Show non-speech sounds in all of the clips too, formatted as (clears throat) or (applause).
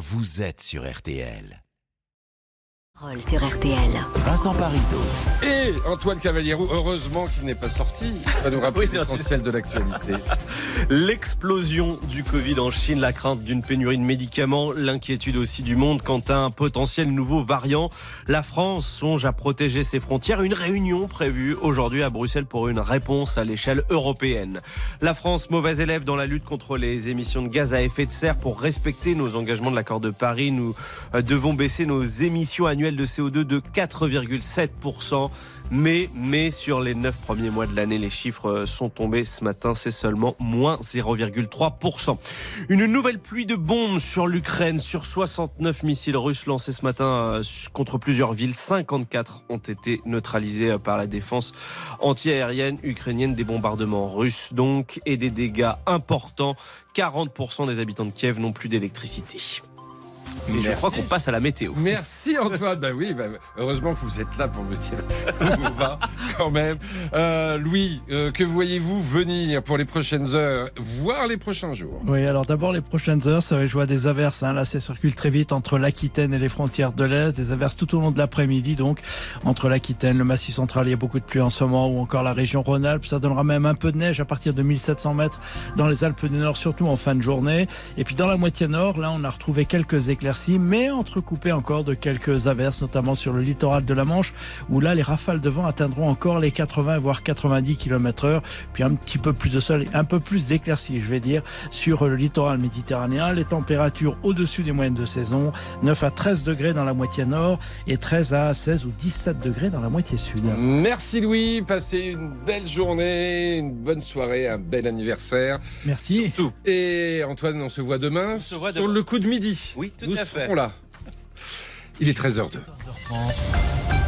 vous êtes sur RTL. Sur RTL. Vincent Parisot. Et Antoine Cavaliero, heureusement qu'il n'est pas sorti, il va nous rappeler l'essentiel de l'actualité. (laughs) L'explosion du Covid en Chine, la crainte d'une pénurie de médicaments, l'inquiétude aussi du monde quant à un potentiel nouveau variant. La France songe à protéger ses frontières. Une réunion prévue aujourd'hui à Bruxelles pour une réponse à l'échelle européenne. La France, mauvais élève dans la lutte contre les émissions de gaz à effet de serre pour respecter nos engagements de l'accord de Paris. Nous euh, devons baisser nos émissions annuelles de CO2 de 4,7%. Mais, mais sur les 9 premiers mois de l'année, les chiffres sont tombés ce matin. C'est seulement moins 0,3%. Une nouvelle pluie de bombes sur l'Ukraine, sur 69 missiles russes lancés ce matin euh, contre plusieurs villes. 54 ont été neutralisés euh, par la défense antiaérienne ukrainienne des bombardements russes donc et des dégâts importants. 40% des habitants de Kiev n'ont plus d'électricité. Et je crois qu'on passe à la météo. Merci Antoine. Bah oui, bah, heureusement que vous êtes là pour me dire où on va (laughs) quand même. Euh, Louis, euh, que voyez-vous venir pour les prochaines heures, voire les prochains jours? Oui, alors d'abord les prochaines heures, ça va jouer à des averses. Hein. Là, ça circule très vite entre l'Aquitaine et les frontières de l'Est. Des averses tout au long de l'après-midi, donc entre l'Aquitaine, le Massif central, il y a beaucoup de pluie en ce moment, ou encore la région Rhône-Alpes. Ça donnera même un peu de neige à partir de 1700 mètres dans les Alpes du Nord, surtout en fin de journée. Et puis dans la moitié nord, là, on a retrouvé quelques éclaircies, mais entrecoupées encore de quelques averses, notamment sur le littoral de la Manche, où là, les rafales de vent atteindront encore les 80 voire 90 km heure. Puis un petit peu plus de sol, un peu plus d'éclaircies, je vais dire, sur le littoral méditerranéen. Les températures au-dessus des moyennes de saison, 9 à 13 degrés dans la moitié nord et 13 à 16 ou 17 degrés dans la moitié sud. Merci Louis, passez une belle journée, une bonne soirée, un bel anniversaire. Merci. Tout. Et Antoine, on se voit demain se voit sur demain. le coup de midi. Oui, tout Nous à fait. Serons là. Il est 13h02.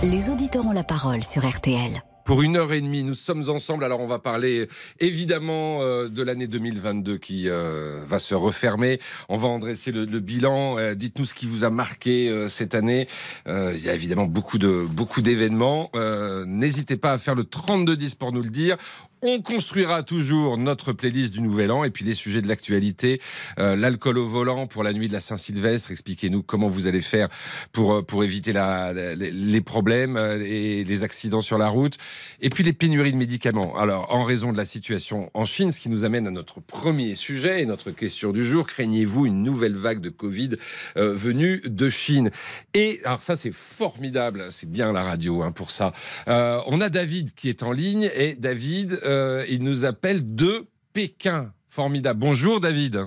Les auditeurs ont la parole sur RTL. Pour une heure et demie, nous sommes ensemble. Alors, on va parler évidemment euh, de l'année 2022 qui euh, va se refermer. On va en dresser le, le bilan. Euh, Dites-nous ce qui vous a marqué euh, cette année. Euh, il y a évidemment beaucoup de beaucoup d'événements. Euh, N'hésitez pas à faire le 3210 pour nous le dire. On construira toujours notre playlist du Nouvel An et puis les sujets de l'actualité. Euh, L'alcool au volant pour la nuit de la Saint-Sylvestre. Expliquez-nous comment vous allez faire pour, euh, pour éviter les problèmes euh, et les accidents sur la route. Et puis les pénuries de médicaments. Alors, en raison de la situation en Chine, ce qui nous amène à notre premier sujet et notre question du jour, craignez-vous une nouvelle vague de Covid venue de Chine? Et alors ça, c'est formidable, c'est bien la radio hein, pour ça. On a David qui est en ligne et David, il nous appelle de Pékin. Formidable. Bonjour David.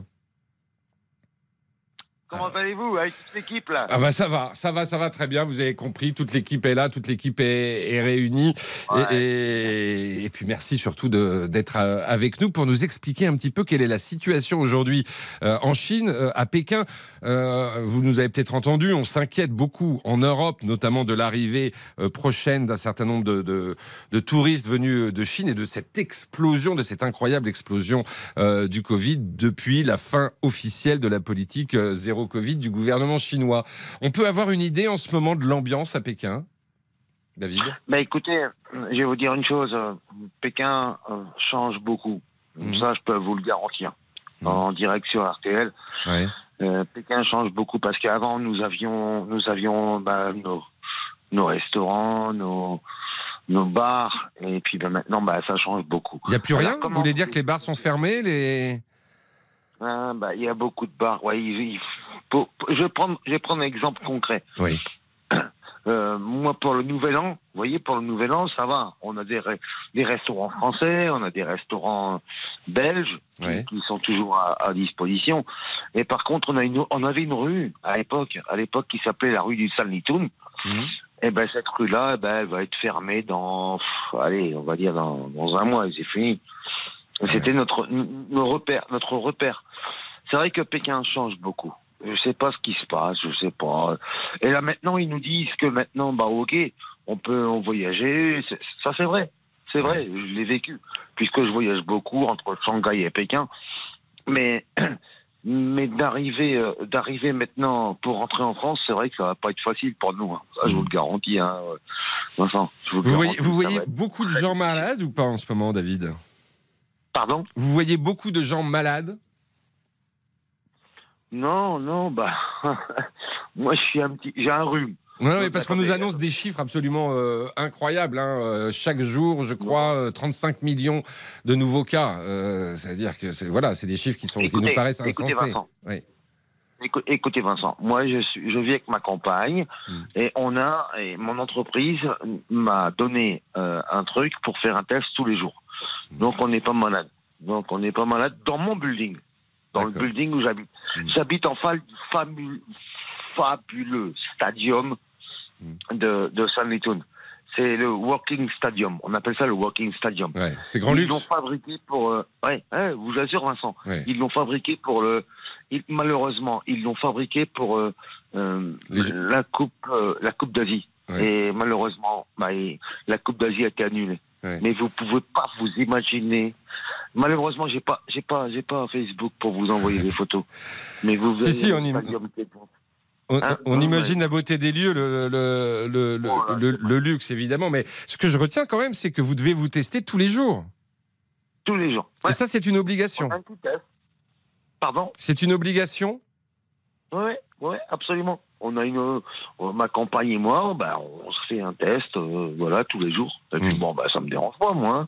Comment allez-vous avec toute l'équipe là? Ah bah ça va, ça va, ça va très bien. Vous avez compris, toute l'équipe est là, toute l'équipe est, est réunie. Et- Ouais. Et, et puis merci surtout d'être euh, avec nous pour nous expliquer un petit peu quelle est la situation aujourd'hui euh, en Chine, euh, à Pékin. Euh, vous nous avez peut-être entendu, on s'inquiète beaucoup en Europe, notamment de l'arrivée prochaine d'un certain nombre de, de- de touristes venus de Chine et de cette explosion, de cette incroyable explosion du Covid depuis la fin officielle de la politique euh, zéro Covid du gouvernement chinois. On peut avoir une idée en ce moment de l'ambiance à Pékin David? Bah écoutez, je vais vous dire une chose. Pékin euh, change beaucoup. Mhm. Ça, je peux vous le garantir. Mhm. En direct sur RTL, ouais. euh, Pékin change beaucoup parce qu'avant nous avions, nous avions bah, nos, nos restaurants, nos, nos bars, et puis bah, maintenant bah, ça change beaucoup. Il n'y a plus Alors, rien? Vous voulez dire que les bars sont fermés les... Ah, bah, Il y a beaucoup de bars. Ouais, il- il faut- je, vais prendre, je vais prendre un exemple concret. Oui. Euh, moi, pour le Nouvel An, vous voyez, pour le Nouvel An, ça va. On a des, des restaurants français, on a des restaurants belges qui- Ouais. qui, sont toujours à, à disposition. Et par contre, on, a une, on avait une rue à l'époque, à l'époque qui s'appelait la rue du Salnitoum. Mhm. Et ben cette rue-là, eh ben, elle va être fermée dans, pff, allez, on va dire dans, dans un mois, et c'est fini. C'était notre, nos repères, notre repère. C'est vrai que Pékin change beaucoup. Je sais pas ce qui se passe, je sais pas. Et là maintenant, ils nous disent que maintenant, bah ok, on peut en voyager. Ça c'est vrai, c'est vrai. Je l'ai vécu puisque je voyage beaucoup entre Shanghai et Pékin. Mais (clears throat) mais d'arriver euh, d'arriver maintenant pour rentrer en France, c'est vrai que ça va pas être facile pour nous. hein. Ça, je vous le garantis. Hein. Vincent, je vous le Vous voyez, vous être- beaucoup de gens malades ou pas en ce moment, David? Pardon Vous voyez beaucoup de gens malades Non, non, bah (laughs) moi, je suis un petit, j'ai un rhume. Non, non, mais parce qu'on nous annonce des chiffres absolument euh, incroyables. hein. Euh, chaque jour, je crois, euh, 35 millions de nouveaux cas. Euh, C'est-à-dire que c'est voilà, c'est des chiffres qui, sont, qui Écoutez, nous paraissent écoutez, insensés. Vincent. Oui. Écou- Écoutez Vincent, moi je, suis, je vis avec ma compagne Mm. et on a et mon entreprise m'a donné euh, un truc pour faire un test tous les jours. Donc on n'est pas malade. Donc on n'est pas malade dans mon building, dans le building où j'habite. Mm. J'habite en famu- fabuleux stadium Mm. de, de San Litoun. C'est le Walking Stadium. On appelle ça le Walking Stadium. Ouais, c'est grand Ils l'ont luxe. fabriqué pour. euh, ouais, ouais, vous assure Vincent. Ouais. Ils l'ont fabriqué pour le. ils- malheureusement, ils l'ont fabriqué pour euh, euh, Les la coupe, euh, la coupe d'Asie. Et malheureusement, bah, la coupe d'Asie a été annulée. Ouais. Mais vous pouvez pas vous imaginer. Malheureusement, j'ai pas, j'ai pas, j'ai pas Facebook pour vous envoyer des photos. Mais vous Si, si, on est- On, Hein on Ouais. imagine la beauté des lieux, le, le, le, luxe évidemment, mais ce que je retiens quand même, c'est que vous devez vous tester tous les jours. tous les jours. Et ça, c'est une obligation. Un. Pardon? C'est une obligation? Ouais, ouais, absolument. On a une, euh, ma compagne et moi, bah, on se fait un test, euh, voilà, tous les jours. Et puis bon, bah, ça me dérange pas, moi.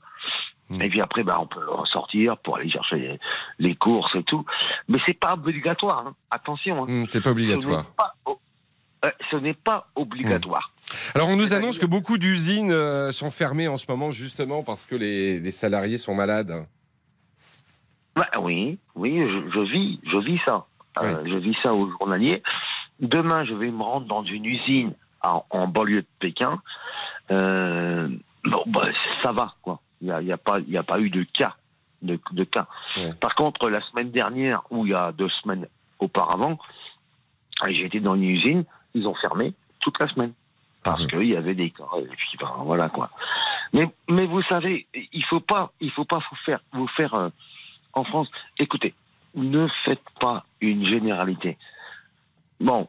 hein. Et puis après, bah, on peut ressortir pour aller chercher les, les courses et tout. Mais c'est pas obligatoire, hein. attention. hein. Hum, C'est pas Ce obligatoire. n'est pas, o- euh, ce n'est pas obligatoire. Alors on nous annonce que beaucoup d'usines euh, sont fermées en ce moment justement parce que les, les salariés sont malades. Bah, oui, oui, je, je vis, je vis ça. Je vis ça au journalier. Demain, je vais me rendre dans une usine en, en banlieue de Pékin. Euh, bon, bah, ça va, quoi. Il n'y a, y a, pas- y a pas eu de cas. De, de cas. Ouais. Par contre, la semaine dernière, ou il y a deux semaines auparavant, j'ai été dans une usine, ils ont fermé toute la semaine. Parce Mhm. qu'il y avait des cas. Et puis, ben, voilà, quoi. Mais, mais vous savez, il faut pas, il faut pas vous faire, vous faire euh, en France. Écoutez, ne faites pas une généralité. Bon,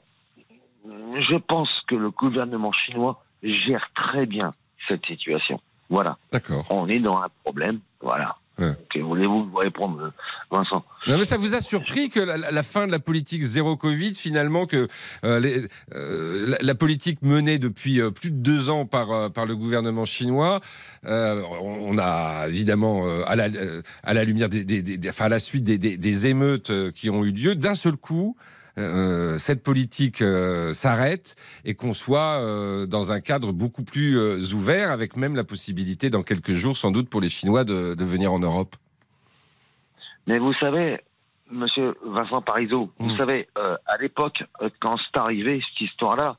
je pense que le gouvernement chinois gère très bien cette situation. Voilà, D'accord. on est dans un problème. Voilà. Ouais. Que voulez-vous vous répondre, Vincent? Non, mais ça vous a surpris que la, la fin de la politique zéro Covid, finalement, que euh, les- euh, la, la politique menée depuis euh, plus de deux ans par, par le gouvernement chinois, on, on a évidemment, à, la, à la lumière des, des- des- enfin, à la suite des, émeutes qui ont eu lieu, d'un seul coup, euh, cette politique euh, s'arrête et qu'on soit euh, dans un cadre beaucoup plus ouvert, avec même la possibilité dans quelques jours, sans doute, pour les Chinois de, de venir en Europe. Mais vous savez, Monsieur Vincent Parisot, vous Mm. savez, à l'époque, quand c'est arrivé cette histoire-là,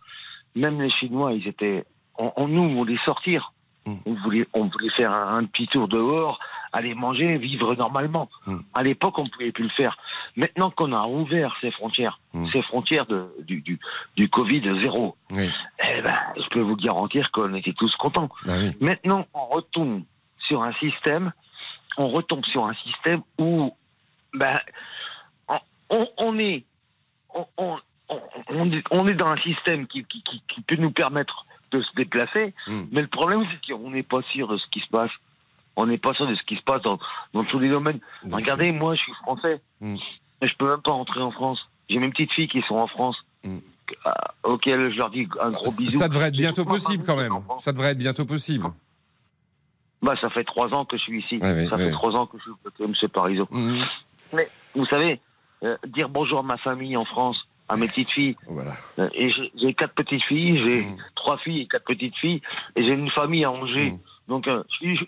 même les Chinois, ils étaient, on, on- nous, voulait sortir, Mm. on voulait, on voulait faire un, un petit tour dehors, aller manger, vivre normalement. Mm. À l'époque, on ne pouvait plus le faire. Maintenant qu'on a ouvert ces frontières, Mm. ces frontières de, du, du, du Covid zéro, Oui. eh ben, je peux vous garantir qu'on était tous contents. Bah oui. Maintenant, on retombe sur un système, on retombe sur un système où, ben, on, est, on, on- on- on est, dans un système qui, qui, qui- qui peut nous permettre de se déplacer, Mm. mais le problème c'est qu'on n'est pas sûr de ce qui se passe. On n'est pas sûr de ce qui se passe dans, dans tous les domaines. Bien Regardez, moi, je suis français, Mm. je peux même pas rentrer en France. J'ai mes petites filles qui sont en France, Mm. auxquelles je leur dis un gros bisou. Ça devrait être bientôt possible quand même. Ça devrait être bientôt possible. Bah, ça fait trois ans que je suis ici. Ça fait trois ans que je suis avec M. Parizeau. Mhm. Mais vous savez, euh, dire bonjour à ma famille en France, à mes petites filles, (laughs) Voilà. euh, et j'ai- quatre petites filles, j'ai Mhm. trois filles et quatre petites filles, et j'ai une famille à Angers. Mhm. Donc, euh,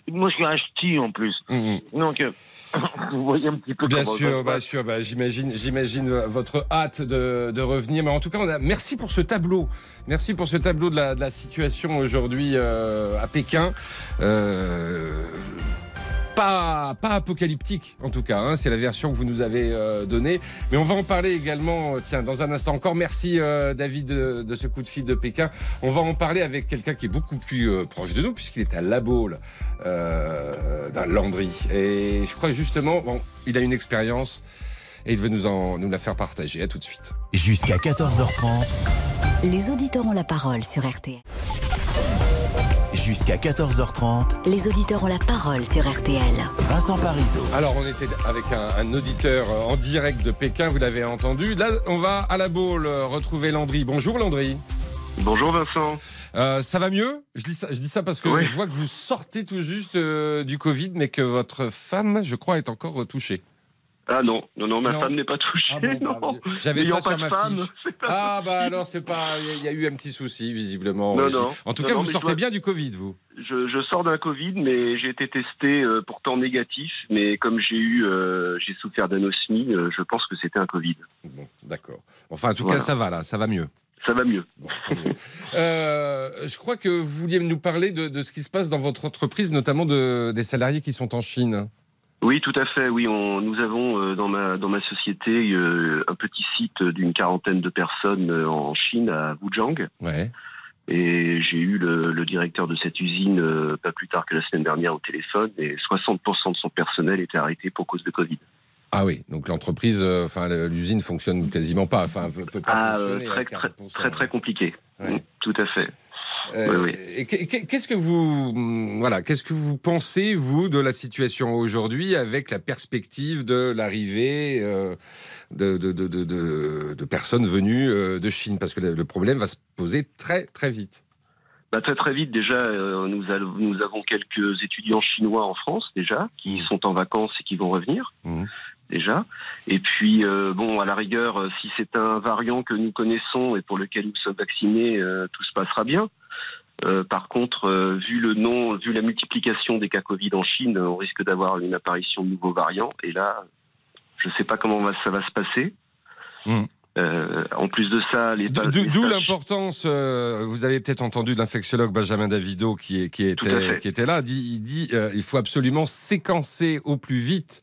moi, je suis un ch'ti en plus. Mhm. Donc, euh, (coughs) vous voyez un petit peu Bien comment sûr, bien sûr. Bah, j'imagine, j'imagine euh, votre hâte de, de revenir. Mais en tout cas, on a, merci pour ce tableau. Merci pour ce tableau de la, de la situation aujourd'hui euh, à Pékin. Euh, pas, pas apocalyptique, en tout cas. hein. c'est la version que vous nous avez euh, donnée. Mais on va en parler également, euh, tiens, dans un instant encore. Merci, euh, David, de, de ce coup de fil de Pékin. On va en parler avec quelqu'un qui est beaucoup plus euh, proche de nous, puisqu'il est à La Baule, euh, dans le Landry. Et je crois justement, bon, il a une expérience et il veut nous, en, nous la faire partager. À tout de suite. Jusqu'à 14h30, Les auditeurs ont la parole sur RTL. Jusqu'à 14h30, Les auditeurs ont la parole sur RTL. Vincent Parisot. Alors, on était avec un, un auditeur en direct de Pékin, vous l'avez entendu. Là, on va à la Baule retrouver Landry. Bonjour Landry. Bonjour Vincent. Euh, ça va mieux? Je dis, ça, je dis ça parce que Oui. je vois que vous sortez tout juste euh, du Covid, mais que votre femme, je crois, est encore touchée. Ah non, non, non, ma Non. femme n'est pas touchée. Ah bon, non. bah, J'avais ça sur ma femme, fiche. (laughs) c'est pas Ah bah alors c'est pas, il y a eu un petit souci visiblement. Non, non. En tout cas, vous sortez dois- bien du Covid, vous. Je, je sors d'un Covid, mais j'ai été testé euh, pourtant négatif. Mais comme j'ai eu, euh, j'ai souffert d'anosmie, euh, je pense que c'était un Covid. Bon, d'accord. Enfin, en tout Voilà. cas, ça va là, ça va mieux. Ça va mieux. Bon, tant mieux. (laughs) Euh, je crois que vous vouliez nous parler de, de ce qui se passe dans votre entreprise, notamment de, des salariés qui sont en Chine. Oui, tout à fait. Oui, on, nous avons euh, dans ma dans ma société euh, un petit site d'une quarantaine de personnes euh, en Chine à Wuzhang. Ouais. Et j'ai eu le, le directeur de cette usine pas plus tard que la semaine dernière au téléphone. Et 60% de son personnel était arrêté pour cause de Covid. Ah oui, donc l'entreprise, enfin l'usine fonctionne quasiment pas, enfin peut, pas Ah, fonctionner. très, à très, 40%. très, très compliqué. Ouais. Tout à fait. Euh, Oui, oui. Qu'est-ce que vous, hum, voilà, qu'est-ce que vous pensez vous de la situation aujourd'hui avec la perspective de l'arrivée euh, de, de, de, de, de- de personnes venues euh, de Chine, parce que le, problème va se poser très très vite. Bah, très très vite déjà, euh, nous, avons quelques étudiants chinois en France déjà qui Mhm. sont en vacances et qui vont revenir Mhm. déjà. Et puis euh, bon, à la rigueur, si c'est un variant que nous connaissons et pour lequel nous sommes vaccinés, euh, tout se passera bien. Euh, par contre, euh, vu le nom, vu la multiplication des cas Covid en Chine, on risque d'avoir une apparition de nouveaux variants. Et là, je ne sais pas comment va- ça va se passer. Mhm. Euh, en plus de ça, les D'où- l'importance, euh, vous avez peut-être entendu l'infectiologue Benjamin Davido qui, était, fait. qui était là, dit, il dit euh, il faut absolument séquencer au plus vite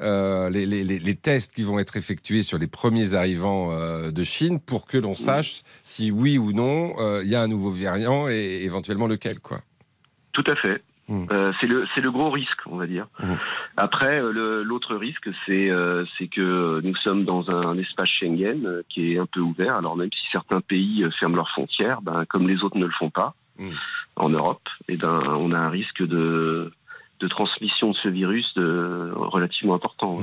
euh, les, les- les- les tests qui vont être effectués sur les premiers arrivants euh, de Chine pour que l'on sache si oui ou non euh, il y a un nouveau variant et éventuellement lequel. Quoi. Tout à fait. Mm. Euh, c'est le gros risque, on va dire. Mm. Après, l'autre risque, c'est que nous sommes dans un espace Schengen qui est un peu ouvert. Alors même si certains pays ferment leurs frontières, ben, comme les autres ne le font pas Mm. en Europe, et ben on a un risque de de transmission de ce virus de, relativement important.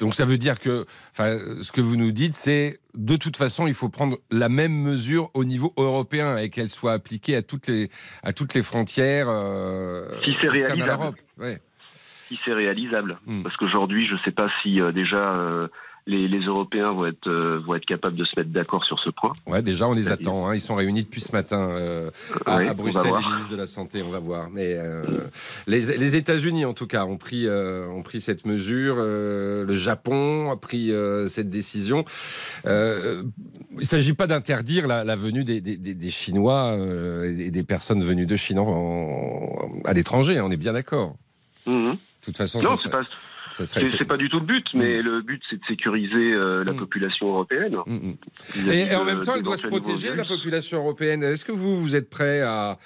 Donc ça veut dire que, enfin, ce que vous nous dites, c'est de toute façon, il faut prendre la même mesure au niveau européen et qu'elle soit appliquée à toutes les à toutes les frontières euh, Si c'est externes à réalisable. l'Europe. Ouais. Si c'est réalisable, Mm. parce qu'aujourd'hui, je ne sais pas si euh, déjà euh, les, les Européens vont être euh, vont être capables de se mettre d'accord sur ce point. Ouais, déjà, on les attend. hein. Ils sont réunis depuis ce matin euh, à, Bruxelles, les ministres de la Santé. On va voir. Mais euh, les, les États-Unis, en tout cas, ont pris, ont pris cette mesure. Le Japon a pris cette décision. Il ne s'agit pas d'interdire la, la venue des, des- des- des Chinois et des personnes venues de Chine en- en- à l'étranger. hein, On est bien d'accord. Mhm. De toute façon, Non, c'est pas. C'est pas du tout le but, mais le but c'est de sécuriser euh, la Mm. population européenne. Mm, mm. Et, et en même temps, elle doit se protéger, la population européenne. Est-ce que vous, vous êtes prêt à,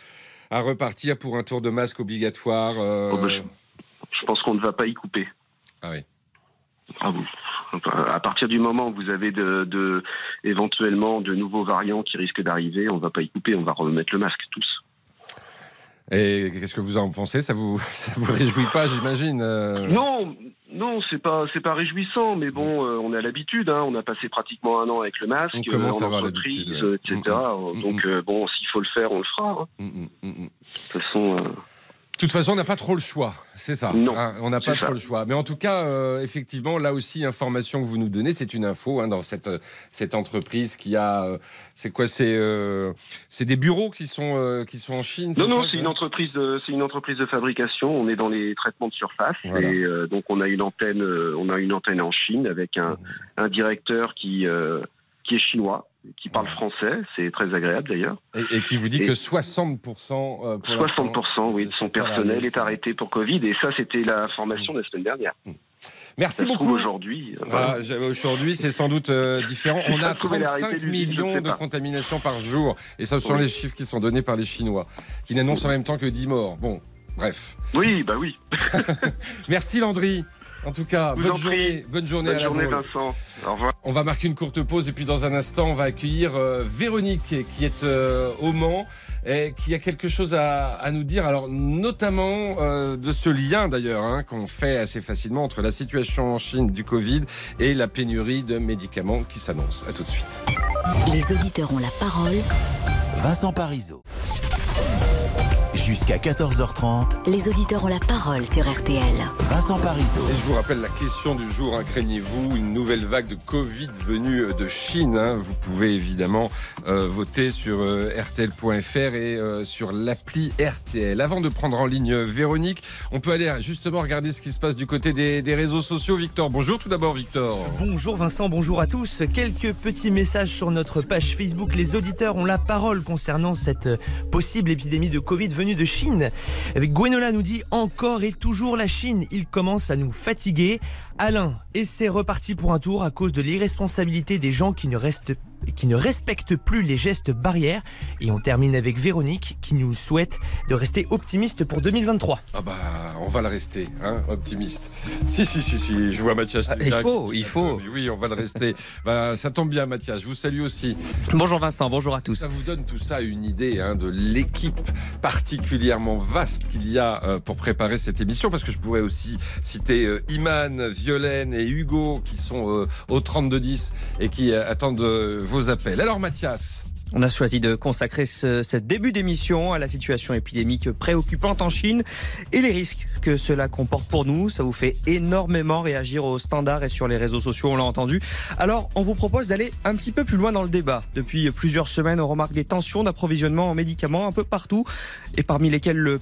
à repartir pour un tour de masque obligatoire euh, Oh, bah, Je pense qu'on ne va pas y couper. Ah oui. Ah bon. Enfin, À partir du moment où vous avez de, de- éventuellement de nouveaux variants qui risquent d'arriver, on ne va pas y couper, on va remettre le masque tous. Et qu'est-ce que vous en pensez? Ça vous, (laughs) ça vous réjouit pas, j'imagine euh? Non, non, c'est pas c'est pas réjouissant, mais bon, euh, on a l'habitude. hein, on a passé pratiquement un an avec le masque, On commence euh, à en avoir entreprise, l'habitude, ouais. etc. Mm, mm. Donc euh, bon, s'il faut le faire, on le fera. hein. Mm, mm, mm, mm. De toute façon, euh, De toute façon, on n'a pas trop le choix, c'est ça. Non, hein, on n'a pas trop le choix. Mais en tout cas, euh, effectivement, là aussi, information que vous nous donnez, c'est une info hein, dans cette, cette entreprise qui a. euh, c'est quoi C'est euh, c'est des bureaux qui sont, euh, qui sont en Chine Non, non, c'est une entreprise de, c'est une entreprise de fabrication. On est dans les traitements de surface Voilà. et euh, donc on a une antenne, on a une antenne en Chine avec un, un directeur qui euh, qui est chinois, qui parle français. C'est très agréable d'ailleurs. Et, et qui vous dit Et- que 60%, euh, pour l'instant, 60% oui, de son personnel est arrêté pour Covid et ça c'était la formation de la semaine dernière. Merci Ça beaucoup. aujourd'hui. euh. Ah, Aujourd'hui, c'est sans doute euh, différent. (laughs) On Ça a se trouve, elle est arrêtée 35 du vide, je millions de contaminations par jour. Et ce sont Oui. les chiffres qui sont donnés par les Chinois, qui n'annoncent en même temps que 10 morts. Bon, bref. Oui, bah oui. (laughs) Merci Landry. En tout cas, bonne journée, bonne journée Bonne à. Vincent. Au revoir. On va marquer une courte pause et puis dans un instant, on va accueillir euh, Véronique qui est euh, au Mans et qui a quelque chose à, à nous dire. Alors notamment euh, de ce lien d'ailleurs hein, qu'on fait assez facilement entre la situation en Chine du Covid et la pénurie de médicaments qui s'annonce. À tout de suite. Les auditeurs ont la parole. Vincent Parisot. Jusqu'à 14h30, Les auditeurs ont la parole sur RTL. Vincent Parisot. Et je vous rappelle la question du jour, hein, craignez-vous une nouvelle vague de Covid venue euh, de Chine hein? Vous pouvez évidemment euh, voter sur euh, RTL.fr et euh, sur l'appli RTL. Avant de prendre en ligne Véronique, on peut aller justement regarder ce qui se passe du côté des, des réseaux sociaux. Victor, bonjour tout d'abord Victor. Bonjour Vincent, bonjour à tous. Quelques petits messages sur notre page Facebook. Les auditeurs ont la parole concernant cette possible épidémie de Covid de Chine. Avec Gwenola nous dit encore et toujours la Chine. Il commence à nous fatiguer. Alain, et c'est reparti pour un tour à cause de l'irresponsabilité des gens qui ne restent qui ne respectent plus les gestes barrières. Et on termine avec Véronique qui nous souhaite de rester optimiste pour 2023. Ah bah on va le rester, hein, optimiste. Si si si si, je vois Mathias. Ah, il faut, il faut. Oui, on va le rester. (laughs) bah ça tombe bien Mathias, je vous salue aussi. Bonjour Vincent, bonjour à tous. Ça vous donne tout ça une idée hein, de l'équipe particulièrement vaste qu'il y a euh, pour préparer cette émission, parce que je pourrais aussi citer euh, Iman, Et Hugo qui sont euh, au 3210 et qui euh, attendent euh, vos appels. Alors Mathias, On a choisi de consacrer ce, ce début d'émission à la situation épidémique préoccupante en Chine et les risques que cela comporte pour nous. Ça vous fait énormément réagir aux standards et sur les réseaux sociaux, on l'a entendu. Alors, on vous propose d'aller un petit peu plus loin dans le débat. Depuis plusieurs semaines, on remarque des tensions d'approvisionnement en médicaments un peu partout, et parmi lesquels le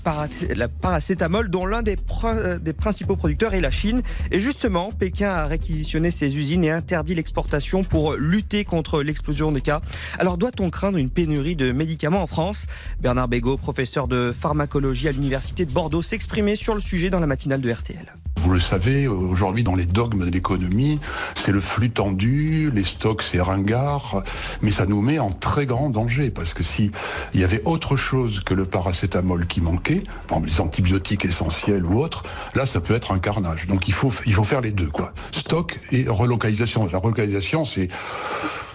paracétamol, dont l'un des, euh, des principaux producteurs est la Chine. Et justement, Pékin a réquisitionné ses usines et interdit l'exportation pour lutter contre l'explosion des cas. Alors, doit-on craindre une pénurie de médicaments en France Bernard Bégaud, professeur de pharmacologie à l'université de Bordeaux, s'exprimait sur le sujet dans la matinale de RTL. Vous le savez, aujourd'hui dans les dogmes de l'économie, c'est le flux tendu, les stocks c'est ringard, mais ça nous met en très grand danger parce que si il y avait autre chose que le paracétamol qui manquait, les antibiotiques essentiels ou autres, là ça peut être un carnage. Donc il faut il faut faire les deux quoi. Stock et relocalisation. La relocalisation c'est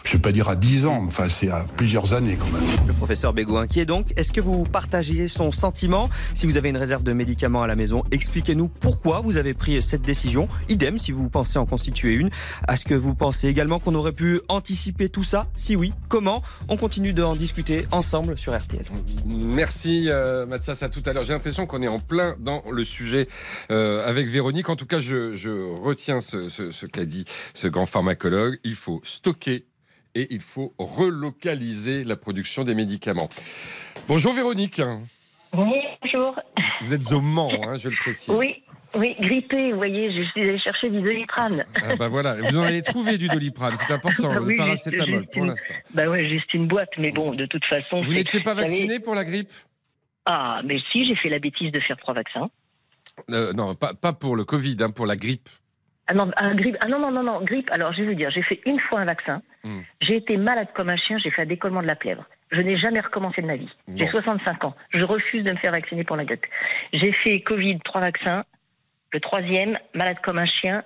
je vais pas dire à 10 ans, mais enfin c'est à plusieurs années quand même. Le professeur Bégaud inquiet donc. Est-ce que vous partagez son sentiment? Si vous avez une réserve de médicaments à la maison, expliquez-nous pourquoi vous avez pris cette décision. Idem si vous pensez en constituer une. Est-ce que vous pensez également qu'on aurait pu anticiper tout ça? Si oui, comment? On continue d'en discuter ensemble sur RTL. merci euh, Mathias, à tout à l'heure. J'ai l'impression qu'on est en plein dans le sujet euh, avec Véronique. En tout cas, je, je retiens ce, ce, ce qu'a dit ce grand pharmacologue. Il faut stocker et il faut relocaliser la production des médicaments. Bonjour Véronique. Bonjour. Vous êtes au Mans, hein, je le précise. Oui, oui, grippé, vous voyez, je suis allée chercher du doliprane. Ah bah voilà, vous en avez trouvé du doliprane, c'est important, Ah le oui, paracétamol juste- juste pour l'instant. Bah ouais, juste une boîte, mais bon, de toute façon. Vous n'étiez pas vacciné pour la grippe? Ah, mais si, j'ai fait la bêtise de faire trois vaccins. Euh, Non, pas, pas pour le Covid, hein, pour la grippe. Ah non, un grippe, ah non, non, non, non, grippe. Alors, je vais vous dire, j'ai fait une fois un vaccin. Hmm. J'ai été malade comme un chien, j'ai fait un décollement de la plèvre. Je n'ai jamais recommencé de ma vie. J'ai Bon. 65 ans. Je refuse de me faire vacciner pour la grippe. J'ai fait Covid, trois vaccins. Le troisième, malade comme un chien,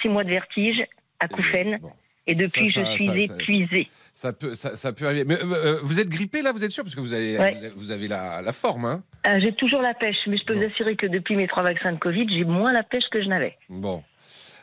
six mois de vertige, acouphène. Bon, Et depuis, Ça, ça, je suis ça, ça, épuisée. ça, peut, ça, peut arriver. Mais euh, euh, vous êtes grippé là, vous êtes sûr Parce que vous avez, Ouais. vous avez, vous avez la, la forme. Hein Euh, j'ai toujours la pêche, mais je peux Bon. vous assurer que depuis mes trois vaccins de Covid, j'ai moins la pêche que je n'avais. bon.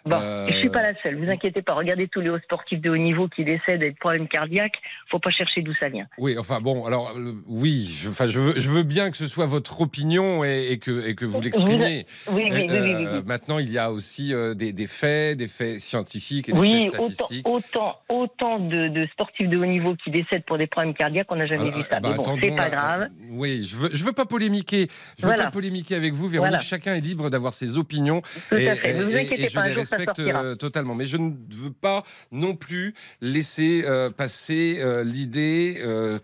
Bon, Euh, et je suis pas la seule. Vous inquiétez pas. Regardez tous les hauts sportifs de haut niveau qui décèdent de problèmes cardiaques. Faut pas chercher d'où ça vient. Oui, enfin bon, alors euh, oui, je, enfin, je, veux, je veux bien que ce soit votre opinion et, et que, et que vous l'exprimiez. Oui, oui, oui, Euh, oui. Maintenant, il y a aussi euh, des, des faits, des faits scientifiques et des Oui, faits statistiques. autant, autant de, de sportifs de haut niveau qui décèdent pour des problèmes cardiaques, on n'a jamais Alors, vu ça. euh, bah, Mais bon, c'est pas grave. euh, Oui, je veux, je veux pas polémiquer. Je veux pas polémiquer avec vous, Véronique. Voilà. Chacun est libre d'avoir ses opinions. Tout et, à fait. Ne vous et- et inquiétez pas. Un jour, respecte euh, totalement. Mais je ne veux pas non plus laisser euh, passer euh, l'idée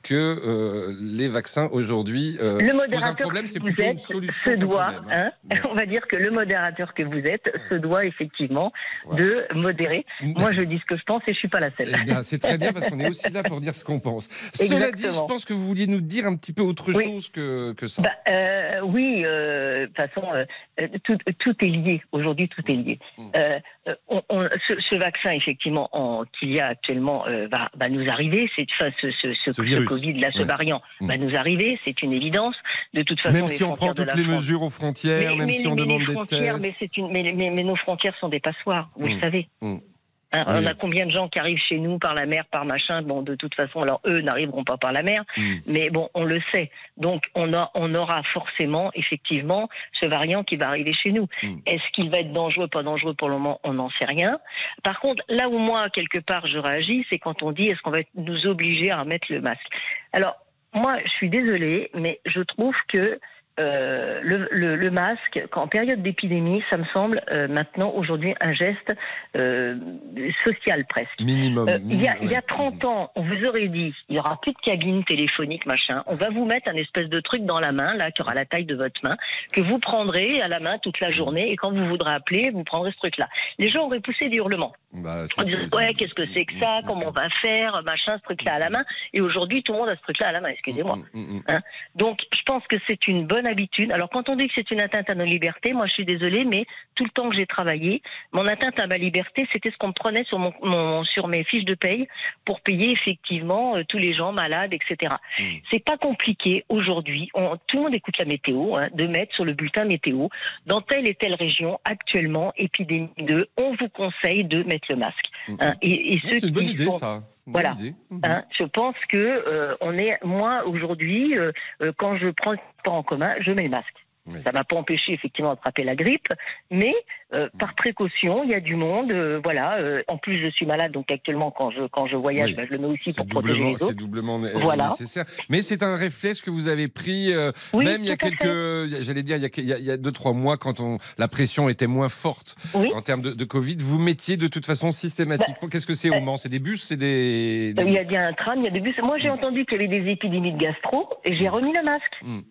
que les vaccins aujourd'hui posent un problème. C'est plutôt une solution. se doit, problème, hein. hein, (laughs) on va dire que le modérateur que vous êtes se doit effectivement de modérer. (laughs) Moi, je dis ce que je pense et je suis pas la seule. Eh c'est très bien parce qu'on est aussi là pour dire ce qu'on pense. (laughs) Cela dit, je pense que vous vouliez nous dire un petit peu autre Oui. chose que, que ça. Bah, oui, de toute façon, tout, tout est lié. Aujourd'hui, tout est lié. Mm. Euh, euh, on- on- ce, ce vaccin, effectivement, en- qu'il y a actuellement, euh, va, va nous arriver. C'est enfin, ce, ce, ce, Ce virus. Covid, là, ce Ouais. variant, Mm. va nous arriver. C'est une évidence. De toute façon, même si on prend toutes les France- mesures aux frontières, Mais- même mais- si on mais demande des tests. Mais, une, nos frontières sont des passoires, vous Mm. le savez. Mm. Hein, Oui. On a combien de gens qui arrivent chez nous par la mer, par machin? Bon, de toute façon, alors eux n'arriveront pas par la mer, Mm. mais bon, on le sait. Donc, on, a, on aura forcément, effectivement, ce variant qui va arriver chez nous. Mm. Est-ce qu'il va être dangereux, pas dangereux pour le moment On n'en sait rien. Par contre, là où moi, quelque part, je réagis, c'est quand on dit est-ce qu'on va nous obliger à remettre le masque? Alors, moi, je suis désolée, mais je trouve que euh, le, le- le masque, en période d'épidémie, ça me semble euh, maintenant aujourd'hui un geste euh, social presque. Minimum. Il y, a, minimum, il y a ouais. 30 ans, on vous aurait dit, il y aura plus de cabine téléphonique, machin. On va vous mettre un espèce de truc dans la main, là, qui aura la taille de votre main, que vous prendrez à la main toute la journée, et quand vous voudrez appeler, vous prendrez ce truc-là. Les gens auraient poussé des hurlements. Bah, En disant, c'est- ouais, qu'est-ce que c'est que ça? Comment on va faire? Machin, ce truc-là à la main. Et aujourd'hui, tout le monde a ce truc-là à la main, excusez-moi. Mm, mm, mm. Hein? Donc, je pense que c'est une bonne habitude. Alors, quand on dit que c'est une atteinte à nos libertés, moi, je suis désolée, mais tout le temps que j'ai travaillé, mon atteinte à ma liberté, c'était ce qu'on me prenait sur, mon, mon- sur mes fiches de paye pour payer effectivement euh, tous les gens malades, etc. Mm. C'est pas compliqué aujourd'hui. Tout le monde écoute la météo, hein, de mettre sur le bulletin météo dans telle et telle région actuellement épidémie 2. On vous conseille de mettre le masque. Mm. hein. et, et C'est une bonne idée, ça. Bonne Voilà. idée. Mhm. Hein, je pense que euh, on est moi aujourd'hui euh, euh, quand je prends le transport en commun, je mets le masque. Oui. Ça m'a pas empêché effectivement d'attraper la grippe, mais euh, Mm. par précaution, il y a du monde, euh, voilà. euh, en plus, je suis malade, donc actuellement quand je quand je voyage, Oui. bah, je le mets aussi C'est pour protéger doublement, les c'est autres. doublement né- Voilà. nécessaire. Mais c'est un réflexe que vous avez pris, Oui, même il y a quelques, j'allais dire, il y a, il y a- il y a deux, trois mois, quand on, la pression était moins forte en termes de, de Covid, vous mettiez de toute façon systématiquement. Qu'est-ce que c'est au euh, Mans? C'est des bus C'est des. Il y a bien un tram, il y a des bus. Moi, j'ai entendu qu'il y avait des épidémies de gastro et j'ai remis le masque. Mm, mm, mm.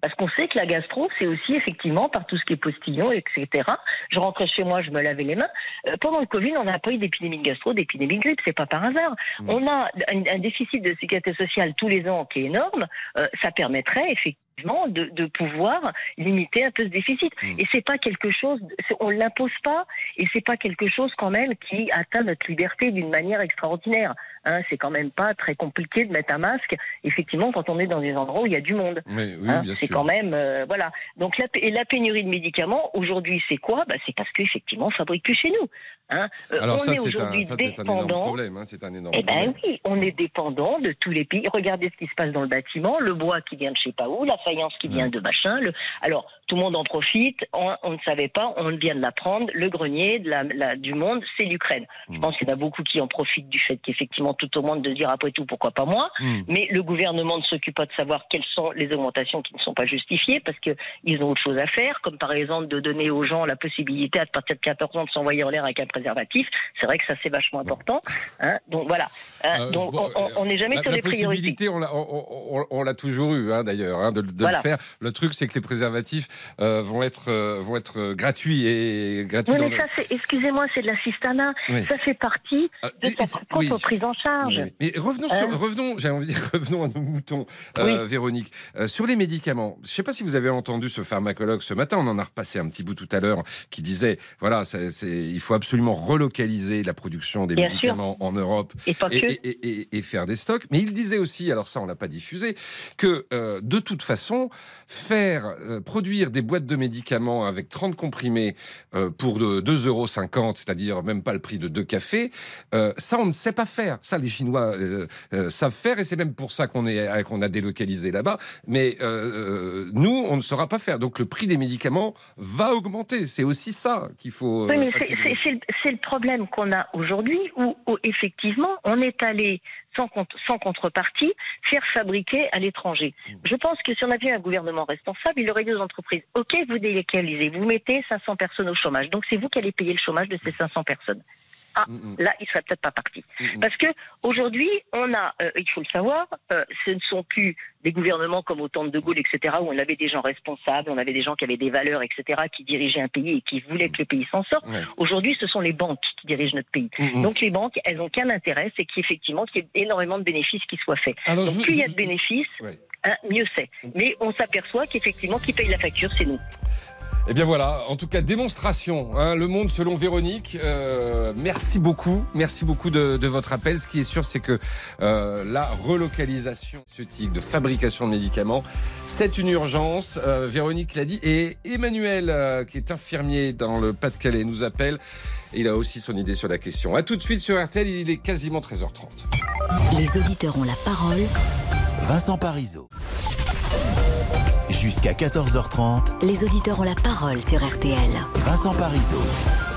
Parce qu'on sait que la gastro, c'est aussi effectivement par tout ce qui est postillon, etc. Je rentrais chez moi, je me lavais les mains. Euh, pendant le Covid, on n'a pas eu d'épidémie de gastro, d'épidémie de grippe, c'est pas par hasard. Mm. On a un, un déficit de sécurité sociale tous les ans qui est énorme. Euh, ça permettrait effectivement de, de pouvoir limiter un peu ce déficit. Mm. Et c'est pas quelque chose, on l'impose pas, et c'est pas quelque chose quand même qui atteint notre liberté d'une manière extraordinaire. Hein, c'est quand même pas très compliqué de mettre un masque, effectivement, quand on est dans des endroits où il y a du monde. Oui, oui, Hein, c'est quand même euh, voilà. Donc la, et la pénurie de médicaments aujourd'hui, c'est quoi? Bah, c'est parce qu'effectivement, on fabrique plus chez nous. Hein. Euh, Alors on ça, est c'est un, aujourd'hui ça, c'est un énorme problème. hein, c'est un énorme Eh ben problème. oui, on est dépendant de tous les pays. Regardez ce qui se passe dans le bâtiment, le bois qui vient de je sais pas où, la faïence qui vient de machin. Le... Alors tout le monde en profite. On, on ne savait pas, on vient de l'apprendre. Le grenier de la, la- du monde, c'est l'Ukraine. Je Mm. pense qu'il y en a beaucoup qui en profitent du fait qu'effectivement tout au monde de dire après tout pourquoi pas moi. Mm. Mais le gouvernement ne s'occupe pas de savoir quelles sont les augmentations qui ne sont pas justifiées parce qu'ils ont autre chose à faire, comme par exemple de donner aux gens la possibilité à partir de 14 ans de s'envoyer en l'air avec un préservatif. C'est vrai que ça c'est vachement important. Hein donc voilà. Hein, Euh, donc bon, on- n'est jamais la, sur les priorités. possibilité, l'a, on, on- on l'a toujours eu, hein, d'ailleurs, hein, de, de Voilà. le faire. Le truc, c'est que les préservatifs euh, vont être euh, vont être euh, gratuits et gratuits. Oui, mais ça, excusez-moi, c'est de l'assistanat. Oui. Ça fait partie Ah, de ta propre oui. prise en charge. Mais revenons, sur, revenons, j'ai envie de dire, (laughs) revenons à nos moutons, euh, Véronique. Euh, sur les médicaments, je ne sais pas si vous avez entendu ce pharmacologue ce matin, on en a repassé un petit bout tout à l'heure, qui disait, voilà, il faut absolument relocaliser la production des Bien médicaments en Europe Et pas et, que. et- et- et- et faire des stocks. Mais il disait aussi, alors ça on l'a pas diffusé, que euh, de toute façon, faire euh, produire des boîtes de médicaments avec 30 comprimés euh, pour de 2,50 euros, c'est-à-dire même pas le prix de deux cafés, euh, ça on ne sait pas faire. Ça les Chinois euh, savent faire et c'est même pour ça qu'on qu'on a délocalisé là-bas. Mais nous on ne saura pas faire. Donc le prix des médicaments va augmenter. C'est aussi ça qu'il faut. Oui, mais c'est, le, problème qu'on a aujourd'hui où, où, effectivement on est allé sans, contrepartie, faire fabriquer à l'étranger. Je pense que si on avait un gouvernement responsable, il aurait dit aux entreprises, OK, vous délocalisez, vous mettez 500 personnes au chômage. Donc c'est vous qui allez payer le chômage de ces 500 personnes. Ah, là, il serait peut-être pas parti. Parce que aujourd'hui, on a, euh, il faut le savoir, euh, ce ne sont plus des gouvernements comme au temps de De Gaulle, etc., où on avait des gens responsables, on avait des gens qui avaient des valeurs, etc., qui dirigeaient un pays et qui voulaient que le pays s'en sorte. Ouais. Aujourd'hui, ce sont les banques qui dirigent notre pays. Donc les banques, elles n'ont qu'un intérêt, c'est qu'effectivement, qu'il y ait énormément de bénéfices qui soient faits. Alors, Donc je- plus il y a de bénéfices, Ouais. hein, mieux c'est. Mais on s'aperçoit qu'effectivement, qui paye la facture, c'est nous. Eh bien voilà, en tout cas démonstration. hein, le monde selon Véronique. Euh, merci beaucoup, merci beaucoup de, de votre appel. Ce qui est sûr, c'est que euh, la relocalisation de fabrication de médicaments, c'est une urgence. Euh, Véronique l'a dit. Et Emmanuel, euh, qui est infirmier dans le Pas-de-Calais, nous appelle. Il a aussi son idée sur la question. À tout de suite sur RTL. Il est quasiment 13h30. Les auditeurs ont la parole. Vincent Parisot. Jusqu'à 14h30, Les auditeurs ont la parole sur RTL. Vincent Parisot.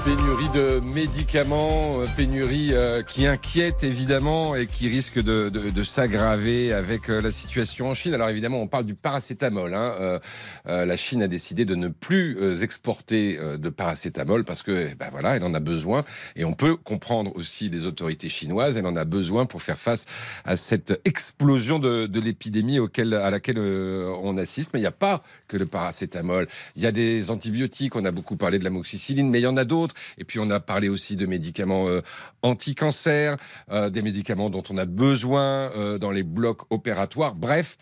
Pénurie de médicaments, euh, pénurie euh, qui inquiète évidemment et qui risque de, s'aggraver avec euh, la situation en Chine. Alors évidemment, on parle du paracétamol. hein. La Chine a décidé de ne plus exporter de paracétamol parce que, eh ben voilà, elle en a besoin. Et on peut comprendre aussi les autorités chinoises. Elle en a besoin pour faire face à cette explosion de, de l'épidémie à laquelle on assiste. Mais il n'y a pas que le paracétamol. Il y a des antibiotiques. On a beaucoup parlé de l'amoxicilline, mais il y en a d'autres. Et puis on a parlé aussi de médicaments euh, anti-cancer, euh, des médicaments dont on a besoin euh, dans les blocs opératoires. Bref.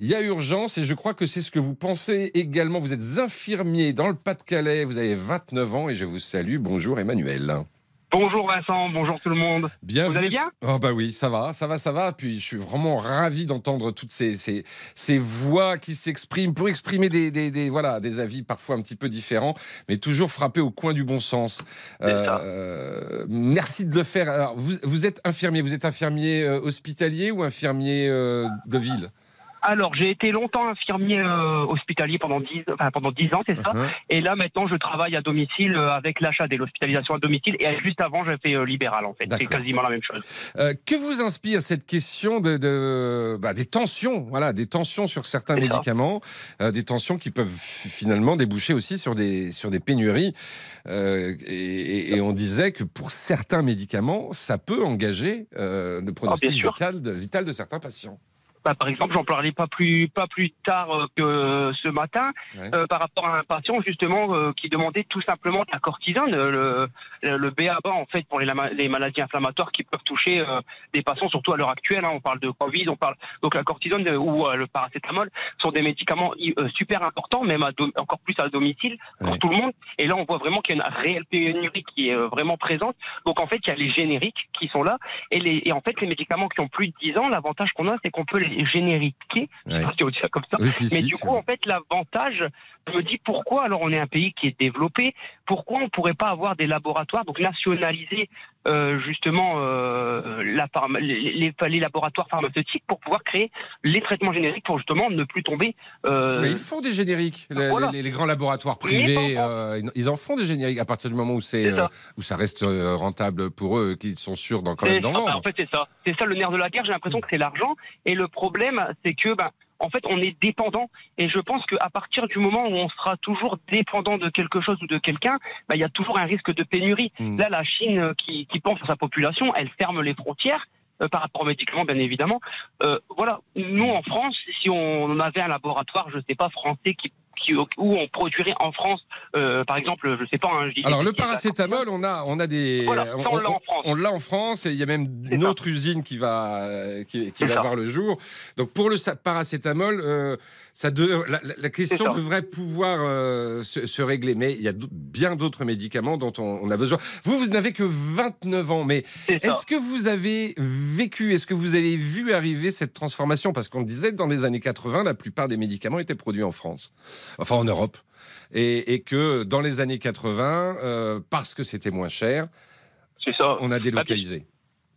Il y a urgence et je crois que c'est ce que vous pensez également. Vous êtes infirmier dans le Pas-de-Calais, vous avez 29 ans et je vous salue. Bonjour Emmanuel. Bonjour Vincent, bonjour tout le monde. Bienvenue. Vous allez bien? Oh bah oui, ça va, ça va, ça va. Puis je suis vraiment ravi d'entendre toutes ces, ces, ces voix qui s'expriment pour exprimer des, des, des- voilà, des avis parfois un petit peu différents, mais toujours frappés au coin du bon sens. Euh, merci de le faire. Alors, vous, vous êtes infirmier, vous êtes infirmier euh, hospitalier ou infirmier euh, de ville? Alors, j'ai été longtemps infirmier euh, hospitalier pendant 10, enfin, pendant 10 ans, c'est ça. Uh-huh. Et là, maintenant, je travaille à domicile euh, avec l'achat et l'hospitalisation à domicile. Et juste avant, j'ai fait euh, libéral, en fait. C'est quasiment la même chose. Euh, que vous inspire cette question de, de- bah, des tensions, voilà, des tensions sur certains médicaments, des tensions qui peuvent finalement déboucher aussi sur des sur des pénuries. Et, on disait que pour certains médicaments, ça peut engager le pronostic Ah, vital, de, vital de certains patients. Bah, par exemple, j'en parlais pas plus pas plus tard euh, que ce matin Ouais. euh, par rapport à un patient justement euh, qui demandait tout simplement de la cortisone, le, le, le BABA en fait pour les, les maladies inflammatoires qui peuvent toucher euh, des patients surtout à l'heure actuelle. hein. on parle de Covid, on parle donc la cortisone euh, ou euh, le paracétamol sont des médicaments euh, super importants, même à encore plus à domicile pour Ouais. tout le monde. Et là, on voit vraiment qu'il y a une réelle pénurie qui est vraiment présente. Donc en fait, il y a les génériques qui sont là et, les, et en fait les médicaments qui ont plus de 10 ans, l'avantage qu'on a, c'est qu'on peut les Ouais. pas si on ça comme ça. Oui, si, Mais si, du coup, vrai. en fait, l'avantage, je me dis pourquoi, alors on est un pays qui est développé, pourquoi on pourrait pas avoir des laboratoires, donc nationaliser euh, justement euh, la les, les- les laboratoires pharmaceutiques pour pouvoir créer les traitements génériques pour justement ne plus tomber. euh, Mais ils font des génériques. Les, Voilà. les- les grands laboratoires privés, ils en font des génériques à partir du moment où c'est où ça reste rentable pour eux, qu'ils sont sûrs d'en quand même d'en vendre. En fait, c'est ça. C'est ça le nerf de la guerre. J'ai l'impression que c'est l'argent. Et le problème, c'est que, ben, en fait, on est dépendant. Et je pense qu'à partir du moment où on sera toujours dépendant de quelque chose ou de quelqu'un, ben, il y a toujours un risque de pénurie. Mm. Là, la Chine euh, qui, qui pense à sa population, elle ferme les frontières. euh, par rapport aux médicaments, bien évidemment. Euh, voilà, nous en France, si on avait un laboratoire, je sais pas, français qui, qui- où on produirait en France, euh, par exemple, je sais pas, hein, je Alors le paracétamol, on a, on a des, Voilà, ça, on l'a en France. on l'a en France et il y a même une ça. autre usine qui va, qui, va ça. voir le jour. Donc pour le paracétamol, euh, ça de, la, question devrait pouvoir euh, se, se régler, mais il y a bien d'autres médicaments dont on, on a besoin. Vous, vous n'avez que 29 ans, mais est-ce que vous avez vécu, est-ce que vous avez vu arriver cette transformation? Parce qu'on disait que dans les années 80, la plupart des médicaments étaient produits en France, enfin en Europe. Et, et que dans les années 80, euh, parce que c'était moins cher, ça. on a délocalisé.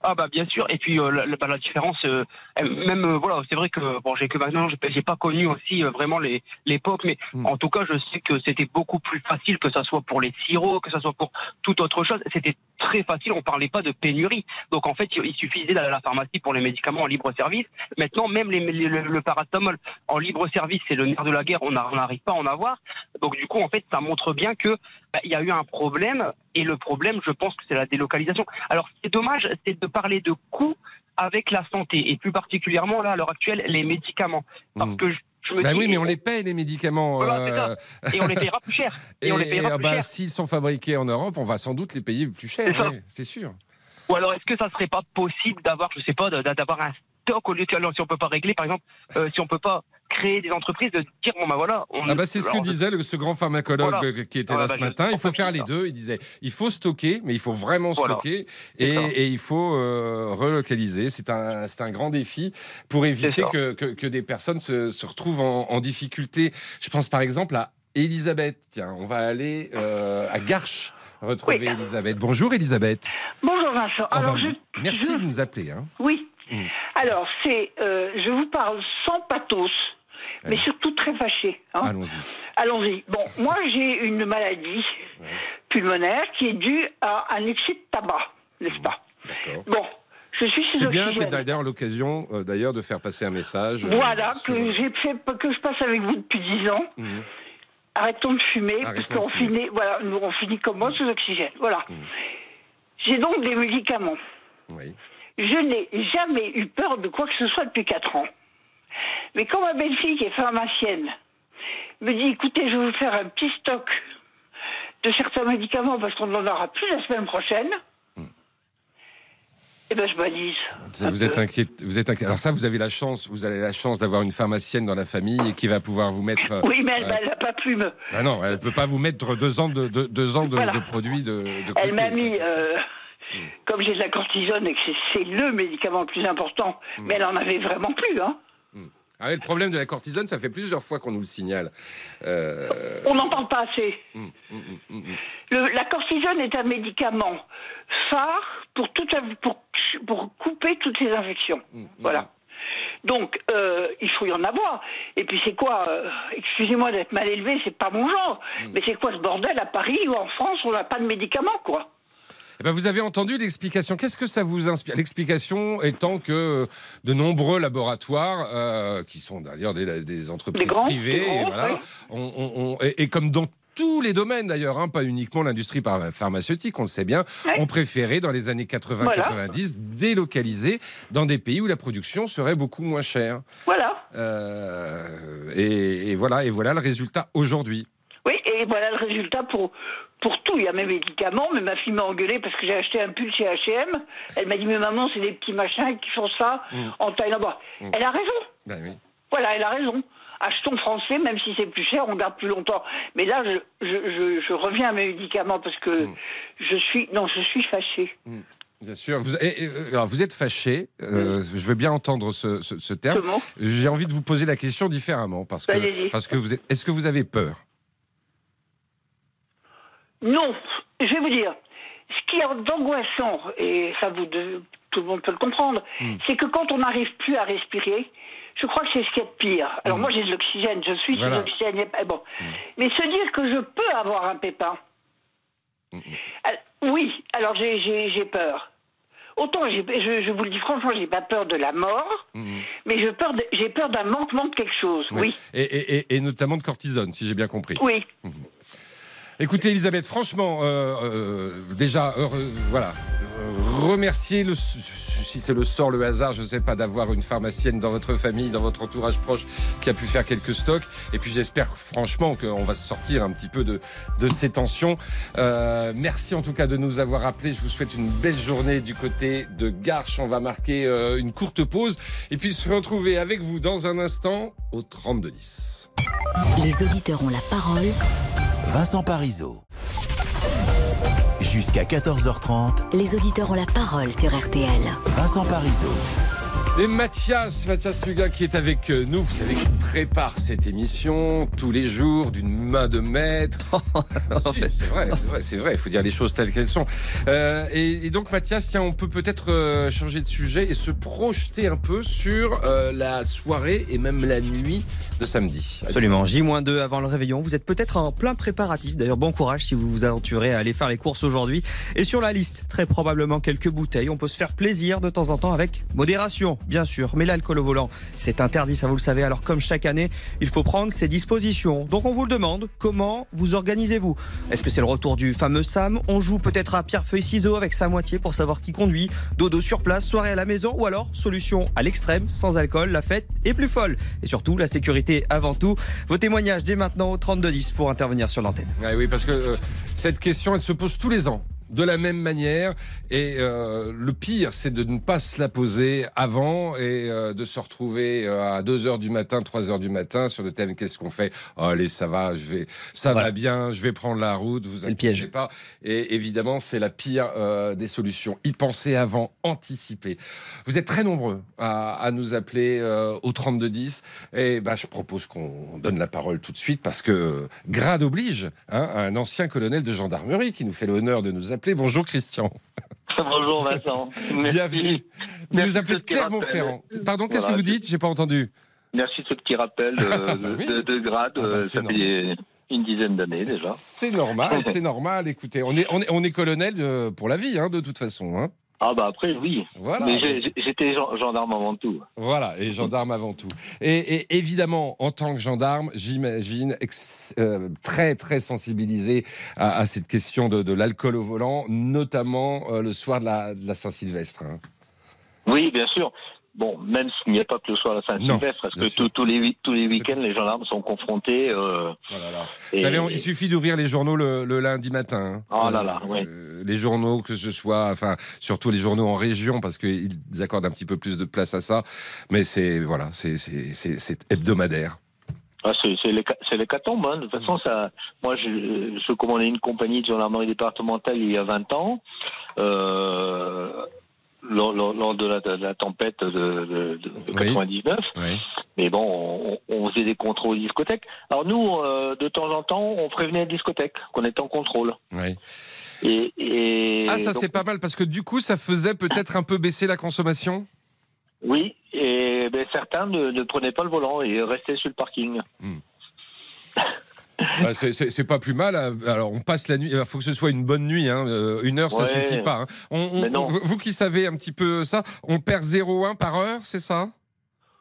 Ah bah bien sûr. Et puis euh, la, la- la différence, euh, même euh, voilà, c'est vrai que bon, j'ai que maintenant, j'ai pas connu aussi euh, vraiment les l'époque, mais Mm. en tout cas, je sais que c'était beaucoup plus facile, que ça soit pour les sirops, que ça soit pour toute autre chose. C'était très facile. On parlait pas de pénurie. Donc en fait, il suffisait d'aller à la pharmacie pour les médicaments en libre service. Maintenant, même les, les- le, le paracétamol en libre service, c'est le nerf de la guerre. On n'arrive pas à en avoir. Donc du coup, en fait, ça montre bien que bah, il y a eu un problème. Et le problème, je pense que c'est la délocalisation. Alors, c'est dommage, c'est de parler de coûts avec la santé et plus particulièrement là à l'heure actuelle les médicaments parce que je, Bah oui, mais on les paye les médicaments. Voilà, euh, et on les payera plus cher (laughs) et, on les payera ah plus bah, cher S'ils sont fabriqués en Europe, on va sans doute les payer plus cher. C'est ouais, sûr. ou alors est-ce que ça serait pas possible d'avoir je sais pas d'avoir un stock au lieu de alors, si on peut pas régler par exemple euh, si on peut pas créer des entreprises de dire bon bah voilà on Ah bah c'est ce que disait le, ce grand pharmacologue Voilà. euh, qui était Ah là bah, ce matin. Il faut faire les ça. deux. Il disait il faut stocker, mais il faut vraiment Voilà. stocker et, il faut euh, relocaliser. C'est un, c'est un grand défi pour éviter que, que, que des personnes se, se retrouvent en, en difficulté. Je pense par exemple à Elisabeth. Tiens, on va aller euh, à Garches retrouver Oui. Elisabeth. Bonjour Elisabeth. Bonjour Vincent. Alors je, Merci je- de nous appeler. hein. oui. Mm. Alors c'est, euh, je vous parle sans pathos, mais surtout très fâché. hein. Allons-y. Allons-y. Bon, moi j'ai une maladie pulmonaire qui est due à un excès de tabac, n'est-ce pas? D'accord. Bon, je suis sous C'est bien, c'est d'ailleurs l'occasion euh, d'ailleurs de faire passer un message. euh, Voilà sur- que j'ai fait que je passe avec vous depuis dix ans. Mhm. Arrêtons de fumer, Arrêtons parce qu'on fumer. finit, voilà, nous on finit comme moi sous oxygène. Voilà. J'ai donc des médicaments. Oui. Je n'ai jamais eu peur de quoi que ce soit depuis 4 ans. Mais quand ma belle-fille, qui est pharmacienne, me dit écoutez, je vais vous faire un petit stock de certains médicaments parce qu'on n'en aura plus la semaine prochaine, eh ben je m'alise. Ça, Vous êtes inquiet. Vous êtes inquiet. Alors ça, vous avez la chance. Vous avez la chance d'avoir une pharmacienne dans la famille et qui va pouvoir vous mettre. euh, (laughs) Oui, mais elle euh, n'a pas pu me. ah non, elle peut pas vous mettre deux ans de, de- deux ans de, Voilà. de produits de. de Elle m'a mis, euh, comme j'ai de la cortisone et que c'est- le médicament le plus important, mais elle en avait vraiment plus. Hein. Ah ouais, le problème de la cortisone, ça fait plusieurs fois qu'on nous le signale. Euh, On n'en parle pas assez. Le- la cortisone est un médicament phare pour, tout, pour, pour couper toutes ces infections. Voilà. Donc, euh, il faut y en avoir. Et puis, c'est quoi euh, Excusez-moi d'être mal élevé, c'est pas mon genre. Mais c'est quoi ce bordel à Paris ou en France On n'a pas de médicaments, quoi. Eh ben, vous avez entendu l'explication. Qu'est-ce que ça vous inspire? L'explication étant que de nombreux laboratoires, euh, qui sont d'ailleurs des, des entreprises Des grands, privées, des grands, et, voilà, ouais. on- on- on- et, et comme dans tous les domaines d'ailleurs, hein, pas uniquement l'industrie pharmaceutique, on le sait bien, Ouais. ont préféré dans les années 80-90 délocaliser dans des pays où la production serait beaucoup moins chère. Voilà. Euh, et, et voilà, et voilà le résultat aujourd'hui. Oui, et voilà le résultat pour, pour tout. Il y a mes médicaments, mais ma fille m'a engueulé parce que j'ai acheté un pull chez H&M. Elle m'a dit, mais maman, c'est des petits machins qui font ça Mm. en taille là-bas. Mm. Elle a raison. Ben oui. Voilà, elle a raison. Achetons français, même si c'est plus cher, on garde plus longtemps. Mais là, je, je, je, je reviens à mes médicaments parce que Mm. je suis, non, je suis fâchée. Bien sûr. Vous, et- et, euh, alors, vous êtes fâché. euh, Je veux bien entendre ce, ce- ce terme. J'ai envie de vous poser la question différemment parce que Allez-y. parce que vous. Est-ce que vous avez peur? Non, je vais vous dire, ce qui est angoissant, et ça vous de- tout le monde peut le comprendre, Mm. c'est que quand on n'arrive plus à respirer, je crois que c'est ce a de pire. Alors Mm. moi j'ai de l'oxygène, je suis Voilà. sous l'oxygène, et- bon. Mais se dire que je peux avoir un pépin, Alors, oui, alors j'ai- peur. Autant, je, je vous le dis franchement, j'ai pas peur de la mort, mais je peur de- j'ai peur d'un manquement de quelque chose. Oui, Et, et- et- et notamment de cortisone, si j'ai bien compris. oui. Écoutez, Elisabeth, franchement, euh, euh, déjà, heureux- voilà, euh, remercier le, si c'est le sort, le hasard, je ne sais pas, d'avoir une pharmacienne dans votre famille, dans votre entourage proche, qui a pu faire quelques stocks. Et puis j'espère franchement qu'on va se sortir un petit peu de, de ces tensions. Euh, merci en tout cas de nous avoir appelés. Je vous souhaite une belle journée du côté de Garches. On va marquer euh, une courte pause et puis se retrouver avec vous dans un instant au 3210. Les auditeurs ont la parole. Vincent Parisot. Jusqu'à 14h30, Les auditeurs ont la parole sur RTL. Vincent Parisot. Et Mathias, Mathias Luga qui est avec nous, vous savez qu'il prépare cette émission tous les jours d'une main de maître. (laughs) Si, c'est vrai, c'est vrai, c'est vrai, il faut dire les choses telles qu'elles sont. Euh, et, et donc Mathias, tiens, on peut peut-être euh, changer de sujet et se projeter un peu sur euh, la soirée et même la nuit de samedi. Absolument. J-2 avant le réveillon. Vous êtes peut-être en plein préparatif. D'ailleurs, bon courage si vous vous aventurez à aller faire les courses aujourd'hui. Et sur la liste, très probablement quelques bouteilles. On peut se faire plaisir de temps en temps avec modération, bien sûr. Mais l'alcool au volant, c'est interdit, ça vous le savez. Alors, comme chaque année, il faut prendre ses dispositions. Donc, on vous le demande. Comment vous organisez-vous? Est-ce que c'est le retour du fameux Sam? On joue peut-être à pierre-feuille-ciseaux avec sa moitié pour savoir qui conduit. Dodo sur place, soirée à la maison. Ou alors, solution à l'extrême, sans alcool, la fête est plus folle. Et surtout, la sécurité avant tout. Vos témoignages dès maintenant au 3210 pour intervenir sur l'antenne. Ah oui, parce que euh, cette question, elle se pose tous les ans de la même manière. Et euh, le pire, c'est de ne pas se la poser avant et euh, de se retrouver euh, à 2 heures du matin, 3 heures du matin sur le thème qu'est-ce qu'on fait? Oh, Allez, ça va, je vais, ça va bien, je vais prendre la route. Vous inquiétez piège. pas. Et évidemment, c'est la pire des solutions. Y penser avant, anticiper. Vous êtes très nombreux à, à nous appeler au 3210 et bah, je propose qu'on donne la parole tout de suite parce que grade oblige hein, à un ancien colonel de gendarmerie qui nous fait l'honneur de nous appeler. Bonjour Christian. Bonjour Vincent. Merci. Bienvenue. Vous Merci nous appelez de Clermont-Ferrand. Pardon, qu'est-ce Voilà, que vous dites? J'ai pas entendu. Merci de ce petit rappel de, oui. de- de grade. Ah bah, euh, ça fait une dizaine d'années déjà. C'est normal, c'est (laughs) normal. Écoutez, on est, on est, on est colonel euh, pour la vie, hein, de toute façon. hein. Ah bah après oui. Voilà. Mais j'étais gen- gendarme avant tout. Voilà, et gendarme avant tout. Et, et évidemment, en tant que gendarme, j'imagine euh, très très sensibilisé à, à cette question de, de l'alcool au volant, notamment euh, le soir de la, de la Saint-Sylvestre. hein. Oui, bien sûr. Bon, même s'il n'y a pas que le soir Non, Saint-Sylvestre, parce que tous les, tous les week-ends, les gendarmes sont confrontés. euh, Vous et- savez, il suffit d'ouvrir les journaux le, le lundi matin. hein. Oh là là, Euh, euh, les journaux, que ce soit, enfin, surtout les journaux en région, parce qu'ils accordent un petit peu plus de place à ça. Mais c'est voilà, c'est hebdomadaire. Ah, c'est c'est l'héca- c'est l'hécatombe. Hein. De toute façon, ça, moi, je, je commandais une compagnie de gendarmerie départementale il y a 20 ans. Euh, lors, lors- lors de, la, de la tempête de, de- de- de 99. Mais bon, on, on faisait des contrôles discothèques. Alors nous, euh, de temps en temps, on prévenait les discothèques qu'on était en contrôle. Oui. Et, et Ah, ça c'est pas mal parce que du coup, ça faisait peut-être un peu baisser la consommation. Oui, et ben, certains ne, ne prenaient pas le volant et restaient sur le parking. (laughs) Bah, c'est- pas plus mal. hein. Alors, on passe la nuit. Il faut que ce soit une bonne nuit. hein. Euh, Une heure, ça Ouais. suffit pas. hein. On- on- vous qui savez un petit peu ça, on perd 0,1 par heure, c'est ça?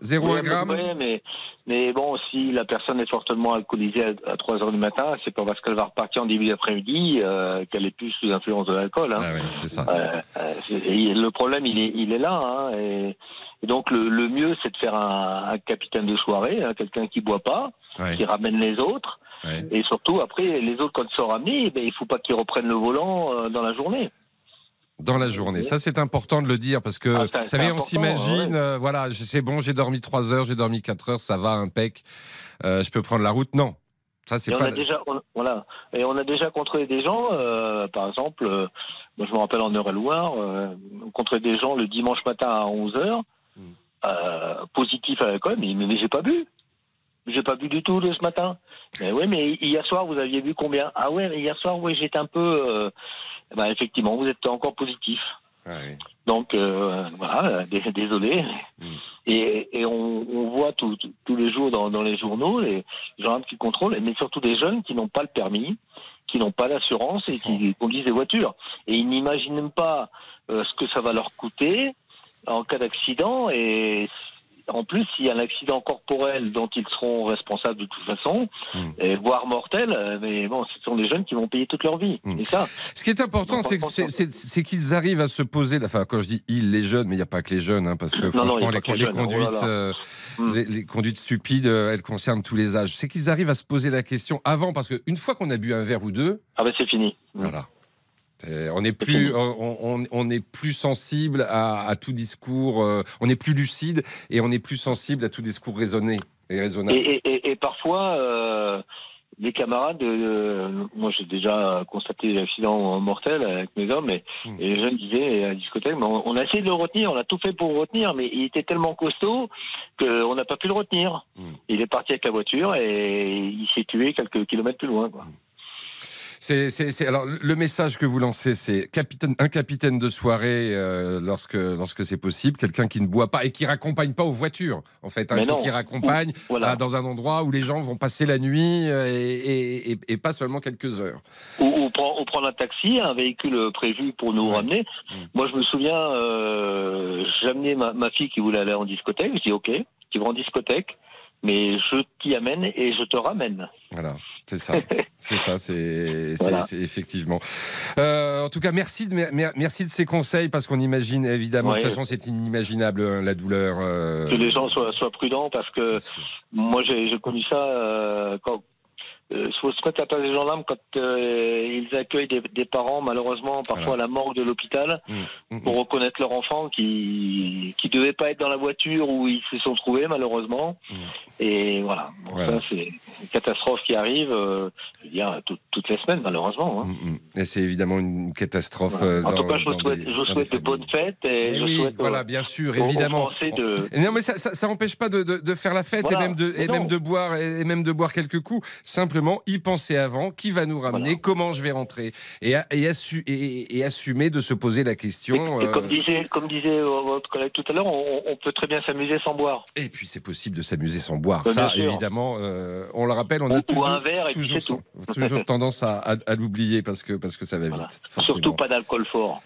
0,1 Oui, gramme? mais, mais, mais bon, si la personne est fortement alcoolisée à, à 3 heures du matin, c'est pas parce qu'elle va repartir en début d'après-midi euh, qu'elle est plus sous l'influence de l'alcool. Hein. Ah oui, c'est ça. Euh, euh, le problème, il est, il est là. Et, et donc, le, le mieux, c'est de faire un, un capitaine de soirée, quelqu'un qui boit pas, Ouais. qui ramène les autres. Et surtout, après, les autres, quand ils sont ramenés, ben, il faut pas qu'ils reprennent le volant euh, dans la journée. Dans la journée. Ça, c'est important de le dire parce que, Ah, vous savez, on s'imagine, ouais. euh, voilà, c'est bon, j'ai dormi 3 heures, j'ai dormi 4 heures, ça va, impec. Euh, je peux prendre la route? Non. Ça, c'est on pas. a déjà, on- voilà. Et on a déjà contrôlé des gens, euh, par exemple, moi je me rappelle en Eure-et-Loire, on contrôlait des gens le dimanche matin à 11h, Hmm. euh, positifs à l'alcool, mais, mais, mais j'ai pas bu. J'ai pas bu du tout de ce matin. Mais oui, mais hier soir, vous aviez bu combien? Ah ouais, mais hier soir, oui, j'étais un peu. euh, bah, effectivement, vous êtes encore positif. Donc, euh, voilà, dé- désolé. Et, et on, on voit tout- tout- tous les jours dans, dans les journaux les gens qui contrôlent, mais surtout des jeunes qui n'ont pas le permis, qui n'ont pas l'assurance et qui conduisent des voitures. Et ils n'imaginent même pas euh, ce que ça va leur coûter en cas d'accident. Et en plus, s'il y a un accident corporel dont ils seront responsables de toute façon, et voire mortel, euh, mais bon, ce sont des jeunes qui vont payer toute leur vie. Et ça, Ce qui est important, c'est qu'ils arrivent à se poser. Enfin, quand je dis ils, les jeunes, mais il n'y a pas que les jeunes, hein, parce que Non, franchement, les, pas que les les jeunes, oh conduites, euh, les, les conduites stupides, euh, elles concernent tous les âges. C'est qu'ils arrivent à se poser la question avant, parce qu'une fois qu'on a bu un verre ou deux, ah ben c'est fini. Voilà. C'est- On est plus, on, on- on est plus sensible à, à tout discours, euh, on est plus lucide et on est plus sensible à tout discours raisonné et raisonnable. Et, et- et- et parfois, euh, des camarades, euh, moi j'ai déjà constaté l'accident mortel avec mes hommes, et, Hmm. et les jeunes disaient à la discothèque, mais on, on a essayé de le retenir, on a tout fait pour le retenir, mais il était tellement costaud qu'on n'a pas pu le retenir. Hmm. Il est parti avec la voiture et il s'est tué quelques kilomètres plus loin. Quoi. C'est, c'est, alors le message que vous lancez, c'est capitaine, un capitaine de soirée euh, lorsque lorsque c'est possible, quelqu'un qui ne boit pas et qui raccompagne pas aux voitures. En fait, hein, il faut qu'il raccompagne (laughs) Voilà. à- dans un endroit où les gens vont passer la nuit euh, et, et, et- et pas seulement quelques heures. Ou, ou, prend- un taxi, un véhicule prévu pour nous ramener. Moi, je me souviens, euh, j'amenais ma, ma fille qui voulait aller en discothèque. Je dis OK, tu vas en discothèque, mais je t'y amène et je te ramène. Voilà, (laughs) c'est ça, c'est ça, c'est, Voilà. effectivement. Euh, en tout cas, merci de mer- merci de ces conseils parce qu'on imagine évidemment de Ouais. toute façon c'est inimaginable hein, la douleur. euh, Que les gens soient, soient prudents parce que moi, j'ai j'ai connu ça euh, quand. Il faut se mettre à la place des gendarmes quand euh, ils accueillent des, des parents, malheureusement, parfois à la morgue de l'hôpital, Mm, pour reconnaître leur enfant qui qui devait pas être dans la voiture où ils se sont trouvés, malheureusement. Et voilà, Bon, Voilà. c'est une catastrophe qui arrive, euh, je veux dire, tout- toutes les semaines, malheureusement. hein. Et c'est évidemment une catastrophe. Voilà. euh, En tout cas, je vous souhaite, des- je souhaite de bonnes fêtes et je oui, souhaite voilà, euh, bien sûr, évidemment. De, Non, mais ça, ça, ça empêche pas de, de, de faire la fête et même de et même de boire et même de boire quelques coups. Simplement, y penser avant. Qui va nous ramener Comment je vais rentrer et, a- et, assu- et, et assumer de se poser la question. Et euh, comme disait, comme disait euh, votre collègue tout à l'heure, on, on peut très bien s'amuser sans boire. Et puis c'est possible de s'amuser sans boire. Bah, bien ça, évidemment, euh, on le rappelle, on a Ou- tout- ou un verre toujours, toujours (laughs) tendance à, à- à l'oublier parce que parce que ça va vite. forcément. Surtout pas d'alcool fort.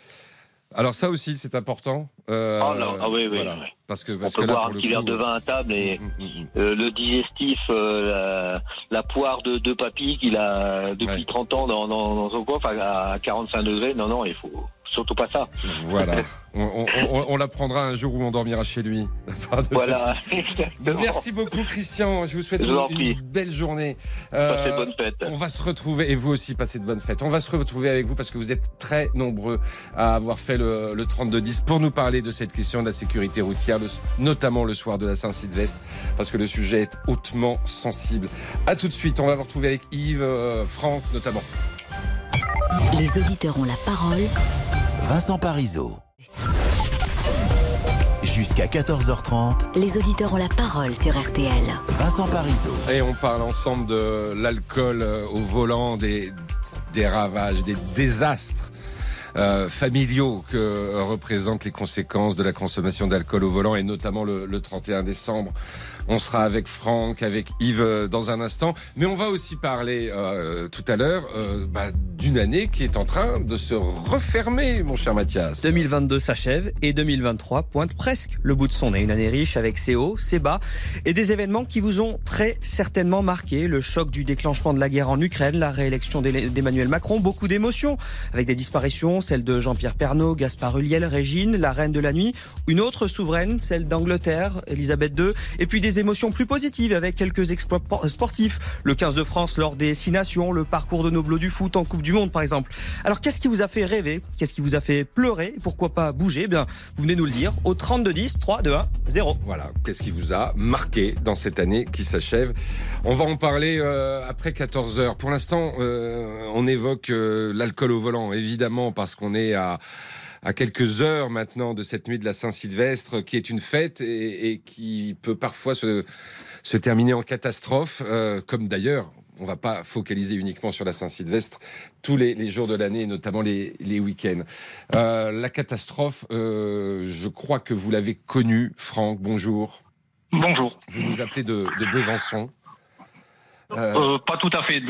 Alors ça aussi, c'est important. Euh, Ah, non, ah oui, oui, voilà. oui. Parce que On parce peut que là, boire pour un petit verre de vin à table et Mm, euh, le digestif, euh, la, la poire de, de papy qu'il a depuis 30 ans dans, dans, dans son coffre à, à 45 degrés. Non, non, il faut surtout pas ça. Voilà. (laughs) On, on- on- on l'apprendra un jour où on dormira chez lui. Voilà. Merci beaucoup, Christian. Je vous souhaite Je vous en une, belle journée. Passez de bonnes fêtes. On va se retrouver, et vous aussi, passez de bonnes fêtes. On va se retrouver avec vous parce que vous êtes très nombreux à avoir fait le, le 32-10 pour nous parler de cette question de la sécurité routière, le- notamment le soir de la Saint-Sylvestre, parce que le sujet est hautement sensible. À tout de suite. On va vous retrouver avec Yves, euh, Franck notamment. Les auditeurs ont la parole. Vincent Parisot. Jusqu'à 14h30, Les auditeurs ont la parole sur RTL. Vincent Parisot. Et on parle ensemble de l'alcool euh, au volant, des, des ravages, des désastres euh, familiaux que euh, représentent les conséquences de la consommation d'alcool au volant et notamment le, le 31 décembre. On sera avec Franck, avec Yves euh, dans un instant, mais on va aussi parler euh, tout à l'heure euh, bah, d'une année qui est en train de se refermer, mon cher Mathias. 2022 s'achève et 2023 pointe presque le bout de son nez. Une année riche avec ses hauts, ses bas et des événements qui vous ont très certainement marqué. Le choc du déclenchement de la guerre en Ukraine, la réélection d'Emmanuel Macron, beaucoup d'émotions avec des disparitions, celle de Jean-Pierre Pernaud, Gaspard Huliel, Régine, la reine de la nuit, une autre souveraine, celle d'Angleterre, Elisabeth II, et puis des émotions plus positives avec quelques exploits por- sportifs. Le 15 de France lors des Six Nations, le parcours de nos bleus du foot en Coupe du Monde par exemple. Alors qu'est-ce qui vous a fait rêver? Qu'est-ce qui vous a fait pleurer? Pourquoi pas bouger? Eh Bien, vous venez nous le dire au 32 10 3 2 1 0. Voilà, qu'est-ce qui vous a marqué dans cette année qui s'achève? On va en parler euh, après 14 heures. Pour l'instant, euh, on évoque euh, l'alcool au volant, évidemment, parce qu'on est à à quelques heures maintenant de cette nuit de la Saint-Sylvestre, qui est une fête et, et qui peut parfois se, se terminer en catastrophe, euh, comme d'ailleurs, on va pas focaliser uniquement sur la Saint-Sylvestre, tous les, les jours de l'année, notamment les, les week-ends. Euh, la catastrophe, euh, je crois que vous l'avez connue, Franck, bonjour. Bonjour. Vous nous appelez de, de Besançon. Euh, Euh, pas tout à fait.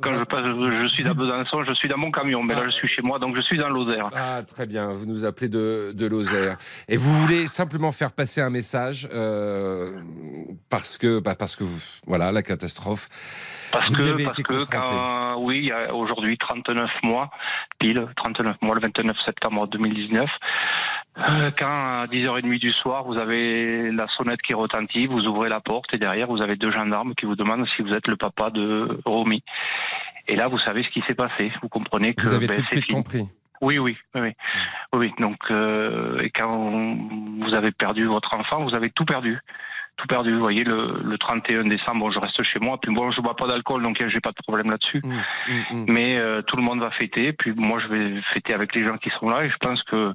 Quand je, passe, je suis à Besançon, je suis dans mon camion, mais là je suis chez moi, donc je suis dans Lozère. Ah, très bien. Vous nous appelez de, de Lozère. Et vous voulez simplement faire passer un message euh, parce que, bah, parce que vous, voilà, la catastrophe. Parce vous que, avez parce été que confronté. quand, oui, il y a aujourd'hui 39 mois, pile 39 mois, le 29 septembre 2019, euh, quand à 10h30 du soir, vous avez la sonnette qui retentit, vous ouvrez la porte et derrière, vous avez deux gendarmes qui vous demandent si vous êtes le papa de Romy. Et là, vous savez ce qui s'est passé. Vous comprenez que Vous avez ben, tout de c'est suite fini. compris. Oui, oui, oui, oui. Oui. Donc, euh, et quand vous avez perdu votre enfant, vous avez tout perdu. tout perdu. Vous voyez, le, le 31 décembre, je reste chez moi. Puis bon, je bois pas d'alcool, donc j'ai pas de problème là-dessus. Mmh, Mais euh, tout le monde va fêter. Puis moi, je vais fêter avec les gens qui sont là. Et je pense que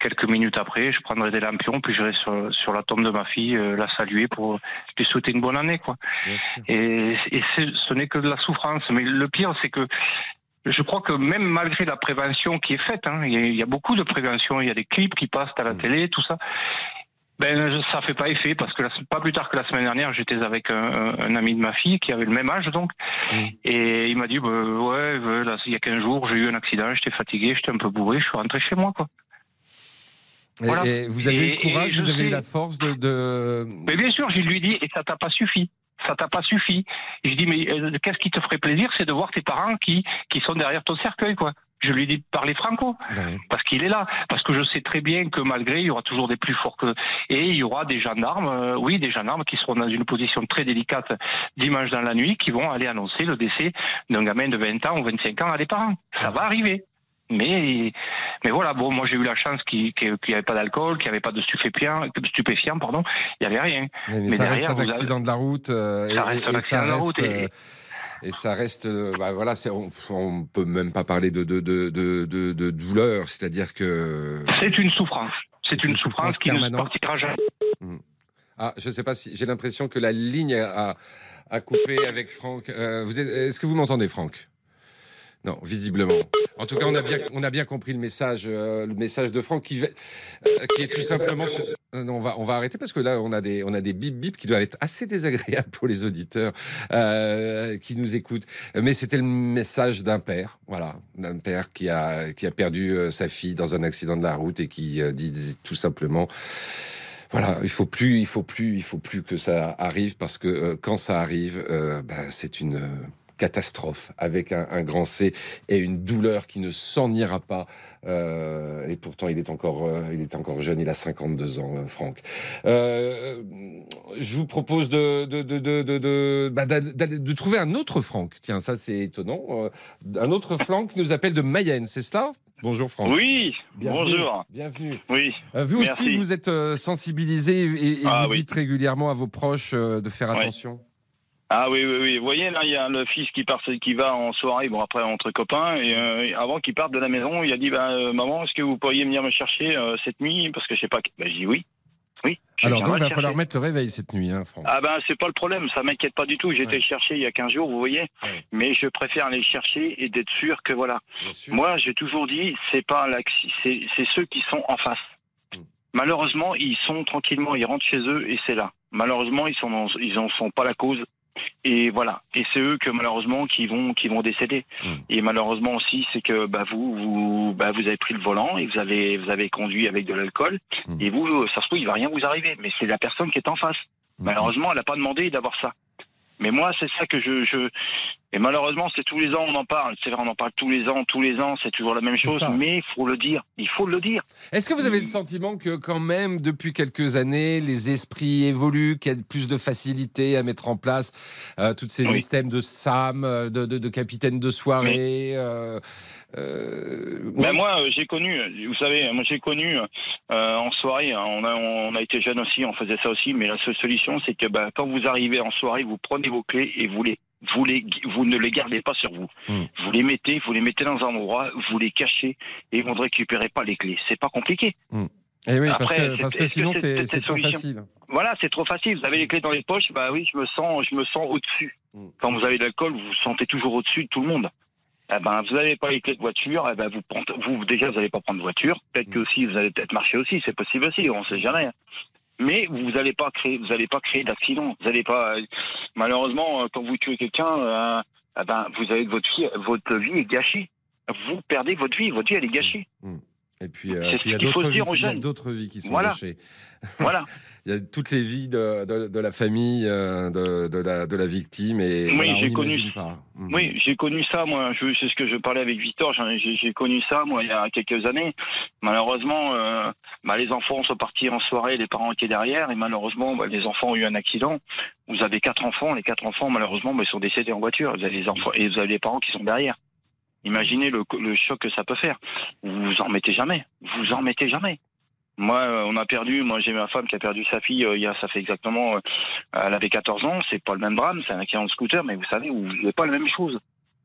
quelques minutes après, je prendrai des lampions, puis j'irai sur, sur la tombe de ma fille, euh, la saluer pour lui souhaiter une bonne année, quoi. Et, ce n'est que de la souffrance. Mais le pire, c'est que je crois que même malgré la prévention qui est faite, hein, il y, a- il y a beaucoup de prévention, il y a des clips qui passent à la télé, tout ça. Ben, ça fait pas effet parce que la- pas plus tard que la semaine dernière, j'étais avec un, un ami de ma fille qui avait le même âge donc, et il m'a dit bah, ouais, ouais, là, il y a 15 jours, j'ai eu un accident, j'étais fatigué, j'étais un peu bourré, je suis rentré chez moi quoi. Et, Voilà. et vous avez eu le courage, vous avez eu la force de. de... Mais bien sûr, je lui dis, et ça t'a pas suffi. Ça t'a pas suffi. Et je dis, mais euh, qu'est-ce qui te ferait plaisir, c'est de voir tes parents qui, qui sont derrière ton cercueil, quoi. Je lui dis de parler franco, parce qu'il est là, parce que je sais très bien que malgré, il y aura toujours des plus forts que, et il y aura des gendarmes, euh, oui, des gendarmes qui seront dans une position très délicate dimanche dans la nuit, qui vont aller annoncer le décès d'un gamin de 20 ans ou 25 ans à des parents. Ça va arriver. Mais, mais voilà, bon, moi j'ai eu la chance qu'il n'y avait pas d'alcool, qu'il n'y avait pas de stupéfiants, stupéfiants, pardon, il n'y avait rien. Mais, mais ça reste un avez- accident de la route. euh, Ça reste un accident de la route et- euh, et ça reste, euh, bah voilà, c'est- on, on peut même pas parler de de de de, de, de douleur, c'est-à-dire que C'est une souffrance. C'est une, souffrance, qui ne partira jamais. ah, je sais pas si j'ai l'impression que la ligne a, a coupé avec Franck. Euh, vous est-ce que vous m'entendez, Franck? Non, visiblement. En tout cas, on a bien, on a bien compris le message, euh, le message de Franck qui, euh, qui est tout simplement. euh, non, on va, on va arrêter parce que là, on a des, on a des bip bip qui doivent être assez désagréables pour les auditeurs euh, qui nous écoutent. Mais c'était le message d'un père, voilà, d'un père qui a, qui a perdu sa fille dans un accident de la route et qui dit tout simplement. Voilà, il faut plus, il faut plus, il faut plus que ça arrive parce que quand ça arrive, bah, c'est une catastrophe avec un, un grand C et une douleur qui ne s'en ira pas. Euh, et pourtant, il est encore, euh, il est encore jeune. Il a 52 ans, euh, Franck. Je vous propose de de de de de, de, bah, de trouver un autre Franck. Tiens, ça c'est étonnant. Un autre Franck nous appelle de Mayenne, c'est cela? Bonjour Franck. Oui, Bienvenue. bonjour. Bienvenue. Oui. Vous merci. aussi, vous êtes sensibilisé et, et Ah vous oui. dites régulièrement à vos proches de faire Ouais. attention. Ah oui, oui, oui. Vous voyez, là, il y a le fils qui part, qui va en soirée, bon, après, entre copains, et euh, avant qu'il parte de la maison, il a dit, bah, euh, maman, est-ce que vous pourriez venir me chercher euh, cette nuit? Parce que je sais pas. Bah, j'ai dit oui. Oui. Alors donc, il va te falloir chercher. mettre le réveil cette nuit, hein, Franck. Ah ben c'est pas le problème, ça m'inquiète pas du tout. Le chercher il y a 15 jours, vous voyez. Mais je préfère aller le chercher et d'être sûr que voilà. Moi j'ai toujours dit c'est pas c'est ceux qui sont en face. Mm. Malheureusement ils sont tranquillement, ils rentrent chez eux et c'est là. Malheureusement ils sont ils en sont pas la cause. Et voilà. Et c'est eux que malheureusement qui vont qui vont décéder. Mm. Et malheureusement aussi c'est que bah vous vous bah vous avez pris le volant et vous avez vous avez conduit avec de l'alcool Mm. et vous ça se trouve il va rien vous arriver mais c'est la personne qui est en face. Mm. Malheureusement, elle n'a pas demandé d'avoir ça. Mais moi, c'est ça que je, je... Et malheureusement, c'est tous les ans, on en parle. C'est vrai, on en parle tous les ans, tous les ans, c'est toujours la même chose. ça. Mais il faut le dire. Il faut le dire. Est-ce que vous avez le sentiment que quand même, depuis quelques années, les esprits évoluent, qu'il y a plus de facilité à mettre en place euh, tous ces systèmes de SAM, euh, de, de, de capitaine de soirée euh, euh, Ben moi, j'ai connu, vous savez, moi j'ai connu en soirée, hein, on a, on a été jeunes aussi, on faisait ça aussi, mais la seule solution, c'est que ben, quand vous arrivez en soirée, vous prenez vos clés et vous les, vous les, vous ne les gardez pas sur vous. Vous les mettez, vous les mettez dans un endroit, vous les cachez et vous ne récupérez pas les clés. C'est pas compliqué. Eh oui, parce Après, parce que sinon, c'est- trop solution facile. Voilà, c'est trop facile. Vous avez les clés dans les poches, bah oui, je me sens, je me sens au-dessus. Quand vous avez de l'alcool, vous vous sentez toujours au-dessus de tout le monde. Eh ben, vous n'avez pas les clés de voiture, eh ben, vous, vous déjà, vous n'allez pas prendre de voiture. Peut-être que aussi, vous allez peut-être marcher aussi, c'est possible aussi, on ne sait jamais. Mais vous n'allez pas créer, vous n'allez pas créer d'accident. Vous n'allez pas, euh, malheureusement, euh, quand vous tuez quelqu'un, euh, eh ben, vous avez votre vie, votre vie est gâchée. Vous perdez votre vie, votre vie elle est gâchée. Et puis, euh, puis il y a d'autres vies, qui sont Voilà. gâchées. (laughs) Voilà. (laughs) il y a toutes les vies de, de, de la famille, euh, de, de, la, de la victime. Et Oui, voilà, j'ai connu. pas. Mm. Oui, j'ai connu ça, moi. C'est ce que je parlais avec Victor. J'ai connu ça, moi, il y a quelques années. Malheureusement, euh, bah, les enfants sont partis en soirée, les parents étaient derrière, et malheureusement, bah, les enfants ont eu un accident. Vous avez quatre enfants, les quatre enfants, malheureusement, bah, ils sont décédés en voiture. Vous avez les enfants et vous avez les parents qui sont derrière. Imaginez le, le choc que ça peut faire. Vous en mettez jamais. Vous en mettez jamais. Moi, euh, on a perdu. Moi, j'ai ma femme qui a perdu sa fille. euh, il y a, ça fait exactement. euh, elle avait 14 ans. C'est pas le même drame. C'est un accident de scooter, mais vous savez, vous vivez pas la même chose.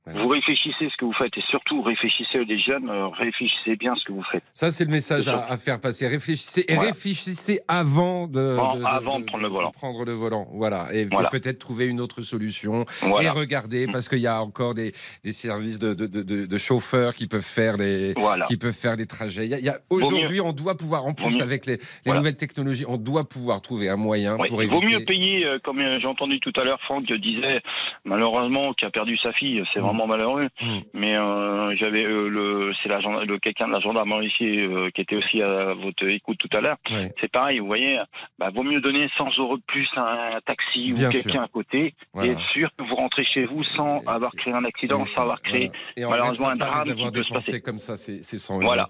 Vous réfléchissez ce que vous faites et surtout réfléchissez les jeunes. euh, réfléchissez bien ce que vous faites. Ça, c'est le message à, à faire passer. Réfléchissez, et Voilà. réfléchissez avant de, En- de- avant de prendre le volant. prendre le volant. Voilà. Et Voilà. peut-être trouver une autre solution. Voilà. Et regarder, parce qu'il y a encore des, des services de, chauffeurs qui peuvent faire les, qui peuvent faire les trajets. Il y a, il Aujourd'hui, on doit pouvoir, en plus avec les, nouvelles technologies, on doit pouvoir trouver un moyen Ouais, pour il éviter. vaut mieux payer, euh, comme euh, j'ai entendu tout à l'heure, Franck disait, malheureusement, qui a perdu sa fille, c'est vraiment malheureux. Mais euh, j'avais euh, le, c'est la le quelqu'un de la gendarmerie ici euh, qui était aussi à votre écoute tout à l'heure. Ouais. C'est pareil, vous voyez, bah, vaut mieux donner 100 euros de plus à un taxi Bien ou quelqu'un à côté Voilà. et être sûr que vous rentrez chez vous sans avoir créé un accident, sans avoir créé Et on malheureusement un drame qui peut se passer. comme ça, c'est c'est 100 euros. Voilà.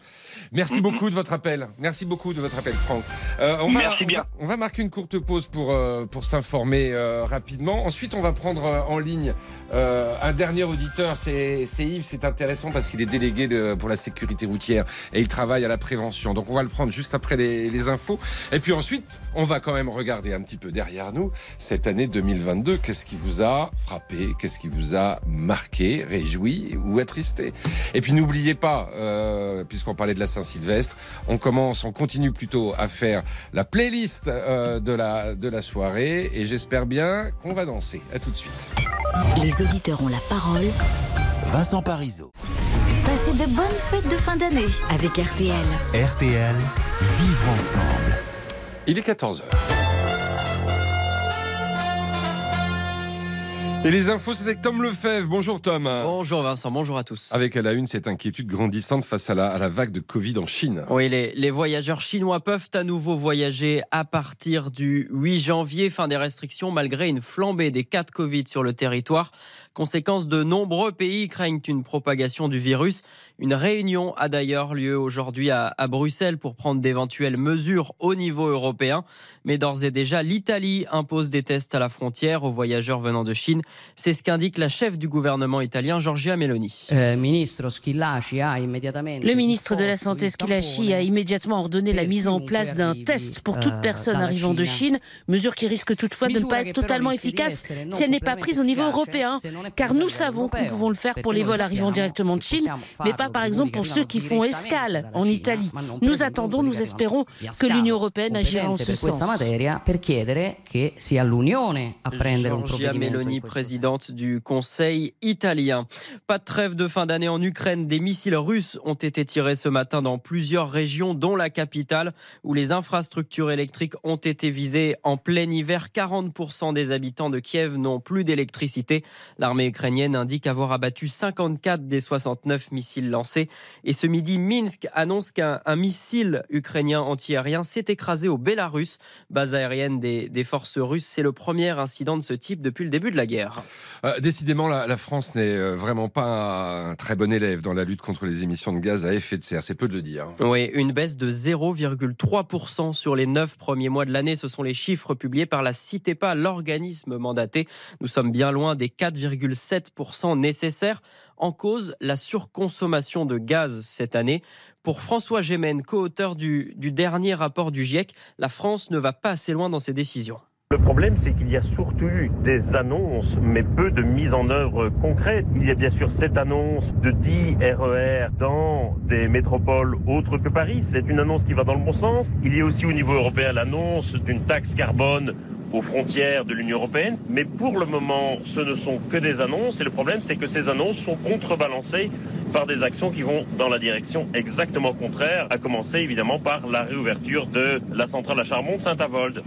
Merci beaucoup de votre appel. Merci beaucoup de votre appel, Franck. On va, Merci on bien. va- On va, marquer une courte pause pour, pour s'informer rapidement. Ensuite, on va prendre en ligne un dernier auditeur. C'est Yves. C'est intéressant parce qu'il est délégué pour la sécurité routière et il travaille à la prévention. Donc, on va le prendre juste après les, les infos. Et puis ensuite, on va quand même regarder un petit peu derrière nous cette année 2022. Qu'est-ce qui vous a frappé? Qu'est-ce qui vous a marqué, réjoui ou attristé? Et puis n'oubliez pas, euh, puisqu'on parlait de la Saint-Sylvestre, on commence, on continue plutôt à faire la playlist euh, de, la, de la soirée et j'espère bien qu'on va danser. À tout de suite. Les auditeurs ont la parole. Vincent Parisot. Passez de bonnes fêtes de fin d'année avec RTL. RTL, vivre ensemble. Il est 14h. Et les infos, c'est avec Tom Lefebvre. Bonjour Tom. Bonjour Vincent, bonjour à tous. Avec à la une cette inquiétude grandissante face à la, à la vague de Covid en Chine. Oui, les, les voyageurs chinois peuvent à nouveau voyager à partir du 8 janvier, fin des restrictions, malgré une flambée des cas de Covid sur le territoire. Conséquence, de nombreux pays craignent une propagation du virus. Une réunion a d'ailleurs lieu aujourd'hui à, à Bruxelles pour prendre d'éventuelles mesures au niveau européen. Mais d'ores et déjà, l'Italie impose des tests à la frontière aux voyageurs venant de Chine. C'est ce qu'indique la chef du gouvernement italien, Giorgia Meloni. Le ministre de la Santé Schillaci a immédiatement ordonné la mise en place d'un test pour toute personne arrivant de Chine, mesure qui risque toutefois de ne pas être totalement efficace si elle n'est pas prise au niveau européen, car nous savons que nous pouvons le faire pour les vols arrivant directement de Chine, mais pas par exemple pour ceux qui font escale en Italie. Nous attendons, nous espérons que l'Union européenne agira en ce sens. Giorgia Meloni, présidente du Conseil italien. Pas de trêve de fin d'année en Ukraine. Des missiles russes ont été tirés ce matin dans plusieurs régions, dont la capitale, où les infrastructures électriques ont été visées en plein hiver. 40% des habitants de Kiev n'ont plus d'électricité. L'armée ukrainienne indique avoir abattu 54 des 69 missiles lancés. Et ce midi, Minsk annonce qu'un un missile ukrainien antiaérien s'est écrasé au Bélarus, base aérienne des, des forces russes. C'est le premier incident de ce type depuis le début de la guerre. Euh, décidément, la, la France n'est euh, vraiment pas un très bon élève dans la lutte contre les émissions de gaz à effet de serre. C'est peu de le dire. Oui, une baisse de 0,3% sur les neuf premiers mois de l'année. Ce sont les chiffres publiés par la CITEPA, l'organisme mandaté. Nous sommes bien loin des 4,7% nécessaires. En cause, la surconsommation de gaz cette année. Pour François Gémen, co-auteur du, du dernier rapport du GIEC, la France ne va pas assez loin dans ses décisions. Le problème, c'est qu'il y a surtout eu des annonces, mais peu de mise en œuvre concrète. Il y a bien sûr cette annonce de 10 RER dans des métropoles autres que Paris. C'est une annonce qui va dans le bon sens. Il y a aussi au niveau européen l'annonce d'une taxe carbone aux frontières de l'Union européenne. Mais pour le moment, ce ne sont que des annonces. Et le problème, c'est que ces annonces sont contrebalancées par des actions qui vont dans la direction exactement contraire, à commencer évidemment par la réouverture de la centrale à charbon de Saint-Avold.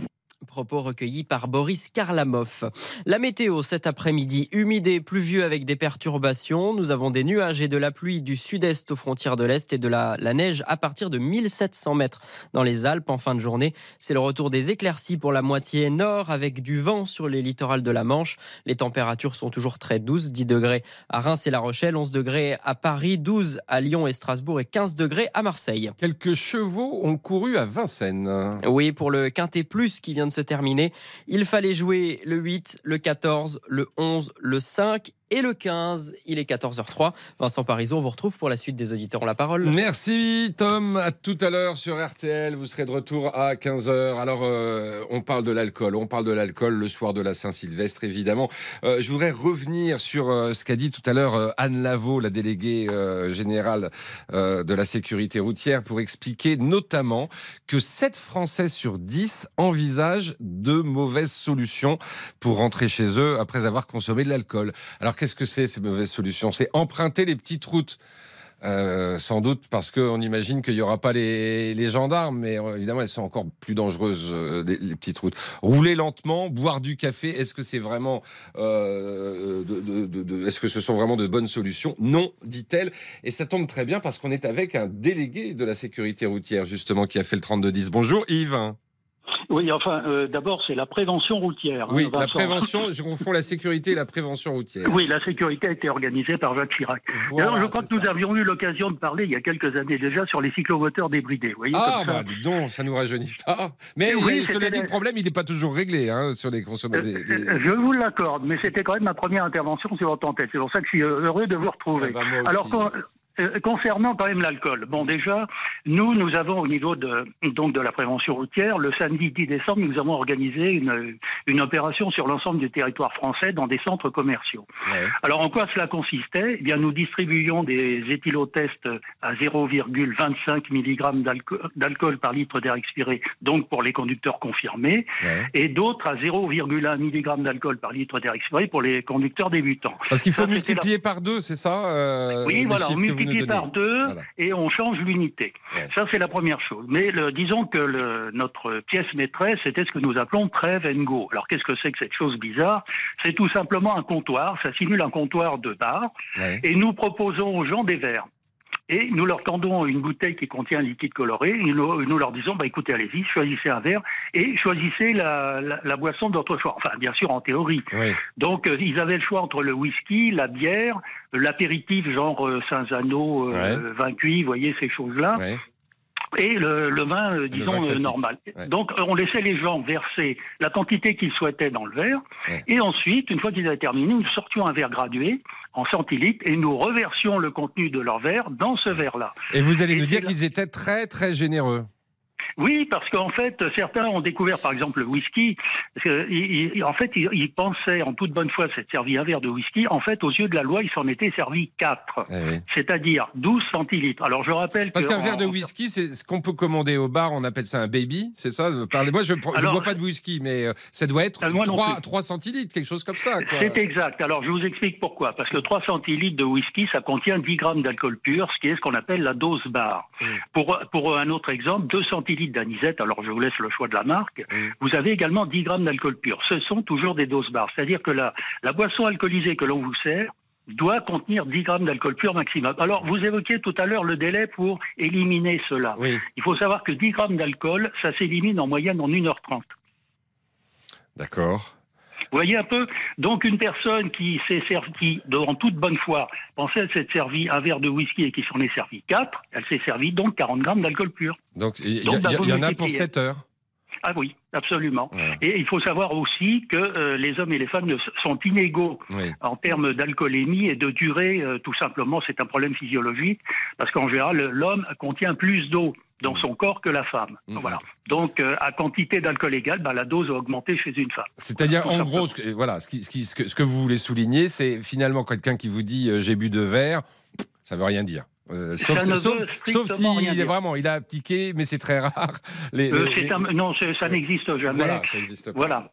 Propos recueillis par Boris Karlamov. La météo cet après-midi, humide et pluvieux avec des perturbations. Nous avons des nuages et de la pluie du sud-est aux frontières de l'Est et de la, la, neige à partir de 1700 mètres dans les Alpes en fin de journée. C'est le retour des éclaircies pour la moitié nord avec du vent sur les littorales de la Manche. Les températures sont toujours très douces, 10 degrés à Reims et La Rochelle, 11 degrés à Paris, 12 à Lyon et Strasbourg et 15 degrés à Marseille. Quelques chevaux ont couru à Vincennes. Oui, pour le Quintet Plus qui vient de terminer. Il fallait jouer le 8, le 14, le 11, le 5 et le 15. Il est 14h03. Vincent Parisot, on vous retrouve pour la suite des auditeurs la parole. Merci Tom. À tout à l'heure sur RTL. Vous serez de retour à 15h. Alors, euh, on parle de l'alcool. On parle de l'alcool le soir de la Saint-Sylvestre, évidemment. Euh, je voudrais revenir sur euh, ce qu'a dit tout à l'heure Anne Lavaux, la déléguée générale de la sécurité routière, pour expliquer notamment que 7 Français sur 10 envisagent de mauvaises solutions pour rentrer chez eux après avoir consommé de l'alcool. Alors, qu'est-ce que c'est ces mauvaises solutions? C'est emprunter les petites routes. Euh, sans doute parce qu'on imagine qu'il n'y aura pas les, gendarmes, mais euh, évidemment elles sont encore plus dangereuses euh, les, petites routes. Rouler lentement, boire du café, est-ce que c'est vraiment, est-ce que ce sont vraiment de bonnes solutions? Non, dit-elle, et ça tombe très bien parce qu'on est avec un délégué de la sécurité routière justement qui a fait le 32 10. Bonjour Yves. Oui, enfin, euh, d'abord, c'est la prévention routière. Hein, oui, la prévention, je confonds la sécurité et la prévention routière. Oui, la sécurité a été organisée par Jacques Chirac. Alors, je crois que nous avions eu l'occasion de parler il y a quelques années déjà sur les cyclomoteurs débridés. ah, bah dis donc, ça nous rajeunit pas. Mais oui, cela dit, le problème, il n'est pas toujours réglé hein, sur les consommateurs. Euh, euh, je vous l'accorde, mais c'était quand même ma première intervention sur votre antenne. C'est pour ça que je suis heureux de vous retrouver. Ah bah, Alors, euh, concernant quand même l'alcool, bon déjà, nous, nous avons au niveau de, donc de la prévention routière, le samedi 10 décembre, nous avons organisé une, une opération sur l'ensemble du territoire français dans des centres commerciaux. Alors en quoi cela consistait? Eh bien, nous distribuions des éthylotests à 0,25 mg d'alcool par litre d'air expiré, donc pour les conducteurs confirmés, et d'autres à 0,1 mg d'alcool par litre d'air expiré pour les conducteurs débutants. Parce qu'il faut multiplier par deux, c'est ça euh, Oui, voilà, par deux et on change l'unité. Ça, c'est la première chose. Mais le, disons que le, notre pièce maîtresse, c'était ce que nous appelons trêve and go. Alors, qu'est-ce que c'est que cette chose bizarre? C'est tout simplement un comptoir. Ça simule un comptoir de bar. Et nous proposons aux gens des verres et nous leur tendons une bouteille qui contient un liquide coloré, et nous, leur disons, bah, écoutez, allez-y, choisissez un verre, et choisissez la, la, boisson de votre choix. Enfin, bien sûr, en théorie. Donc, euh, ils avaient le choix entre le whisky, la bière, l'apéritif, genre euh, Saint-Zano, euh, vin cuit, vous voyez, ces choses-là. Et le, le, vin, euh, disons, normal. Donc, on laissait les gens verser la quantité qu'ils souhaitaient dans le verre. Et ensuite, une fois qu'ils avaient terminé, nous sortions un verre gradué en centilitres et nous reversions le contenu de leur verre dans ce verre-là. Et vous allez nous dire qu'ils étaient très, très généreux. Oui, parce qu'en fait, certains ont découvert, par exemple, le whisky. en fait, ils, pensaient en toute bonne foi s'être servi un verre de whisky. En fait, aux yeux de la loi, ils s'en étaient servis quatre, eh c'est-à-dire 12 centilitres. Alors, je rappelle parce qu'un verre de whisky, c'est ce qu'on peut commander au bar. On appelle ça un baby, c'est ça Parlez-moi. Je ne bois pas de whisky, mais euh, ça doit être 3, 3, centilitres, quelque chose comme ça. C'est exact. Alors, je vous explique pourquoi. Parce que 3 centilitres de whisky, ça contient 10 grammes d'alcool pur, ce qui est ce qu'on appelle la dose bar. Pour, pour un autre exemple, 2 centilitres d'anisette, alors je vous laisse le choix de la marque, vous avez également 10 grammes d'alcool pur. Ce sont toujours des doses barres. C'est-à-dire que la, la boisson alcoolisée que l'on vous sert doit contenir 10 grammes d'alcool pur maximum. Alors, vous évoquiez tout à l'heure le délai pour éliminer cela. Il faut savoir que 10 grammes d'alcool, ça s'élimine en moyenne en 1h30. D'accord. Vous voyez un peu Donc une personne qui s'est servie, en toute bonne foi, pensait s'être servi un verre de whisky et qui s'en est servi 4, elle s'est servie donc 40 grammes d'alcool pur. Donc il y, en a pour 7 heures ah oui, absolument. Et il faut savoir aussi que euh, les hommes et les femmes sont inégaux en termes d'alcoolémie et de durée. Euh, tout simplement, c'est un problème physiologique parce qu'en général, l'homme contient plus d'eau dans mm. son corps que la femme. Mm. Voilà. Donc, euh, à quantité d'alcool égale, bah, la dose a augmenté chez une femme. C'est-à-dire, en gros, ce que, voilà, ce, ce, que, ce, que, vous voulez souligner, c'est finalement quelqu'un qui vous dit j'ai bu deux verres, ça veut rien dire. Euh, sauf, sauf, si il est vraiment, il a appliqué, mais c'est très rare. (laughs) Les, euh, non, ça n'existe jamais. Voilà, ça n'existe pas. Voilà.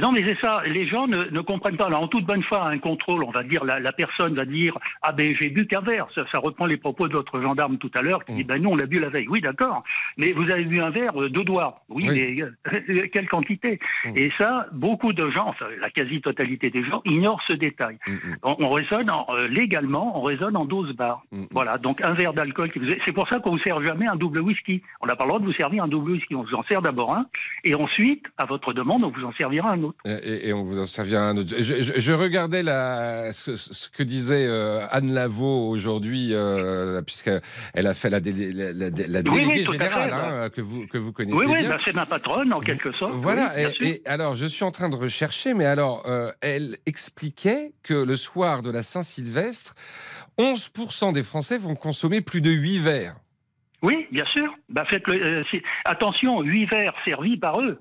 non, mais c'est ça. Les gens ne, ne, comprennent pas. Alors, en toute bonne foi, un contrôle, on va dire, la, la personne va dire, ah ben j'ai bu qu'un verre. Ça, ça, reprend les propos de votre gendarme tout à l'heure qui dit, mm. ben non, on l'a bu la veille. Oui, d'accord. Mais vous avez bu un verre, euh, deux doigts. Oui, mais (laughs) quelle quantité mm. Et ça, beaucoup de gens, enfin, la quasi-totalité des gens ignorent ce détail. Mm, on, raisonne légalement, on raisonne en dose barre. Voilà. Donc Donc un verre d'alcool, c'est pour ça qu'on vous sert jamais un double whisky. On n'a pas le droit de vous servir un double whisky. On vous en sert d'abord un, et ensuite, à votre demande, on vous en servira un autre. Et, on vous en servira un autre. Je, regardais la, ce, que disait euh, Anne Lavaux aujourd'hui, euh, puisqu'elle a fait la, la, la, déléguée générale hein, que, vous, que vous connaissez. Oui, oui, bah, c'est ma patronne en quelque sorte. Voilà, et, alors je suis en train de rechercher, mais alors euh, elle expliquait que le soir de la Saint-Sylvestre, 11% des Français vont consommer plus de 8 verres. Oui, bien sûr. Bah, faites le, euh, attention, 8 verres servis par eux.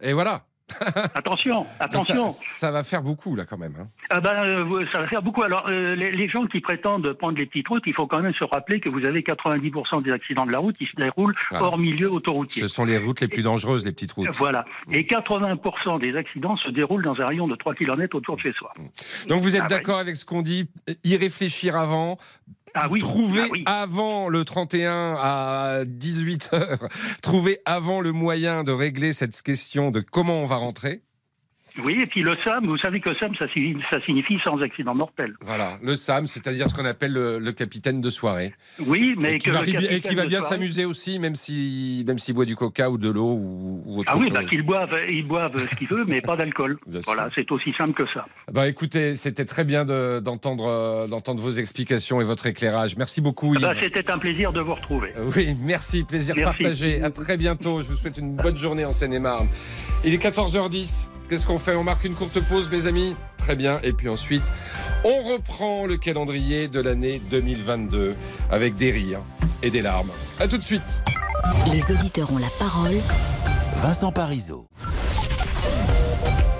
Et voilà. (laughs) attention, attention. Ça, va faire beaucoup là quand même. Hein. Ah ben, euh, ça va faire beaucoup. Alors euh, les, gens qui prétendent prendre les petites routes, il faut quand même se rappeler que vous avez 90% des accidents de la route qui se déroulent hors milieu autoroutier. Ce sont les routes les plus dangereuses, les petites routes. Voilà. Et 80% des accidents se déroulent dans un rayon de 3 km autour de chez soi. Donc vous êtes ah, d'accord avec ce qu'on dit Y réfléchir avant, ah oui, trouver ah avant le 31 à 18 h (laughs) trouver avant le moyen de régler cette question de comment on va rentrer. Oui, et puis le SAM, vous savez que SAM, ça signifie, ça signifie sans accident mortel. Voilà, le SAM, c'est-à-dire ce qu'on appelle le, capitaine de soirée. Oui, mais et qui va, et qui va bien s'amuser aussi, même s'il même s'il boit du coca ou de l'eau ou, ou, autre ah oui, bah, qu'il boive, il boive ce qu'il veut, mais pas d'alcool. (laughs) Voilà, c'est aussi simple que ça. Bah écoutez, c'était très bien d'entendre euh, d'entendre vos explications et votre éclairage. Merci beaucoup. Bah, c'était un plaisir de vous retrouver. Oui, merci, plaisir partagé. À très bientôt. Je vous souhaite une bonne journée en Seine-et-Marne. Il est 14h10. Qu'est-ce qu'on fait? On marque une courte pause, mes amis? Très bien. Et puis ensuite, on reprend le calendrier de l'année 2022 avec des rires et des larmes. A tout de suite. Les auditeurs ont la parole. Vincent Parisot.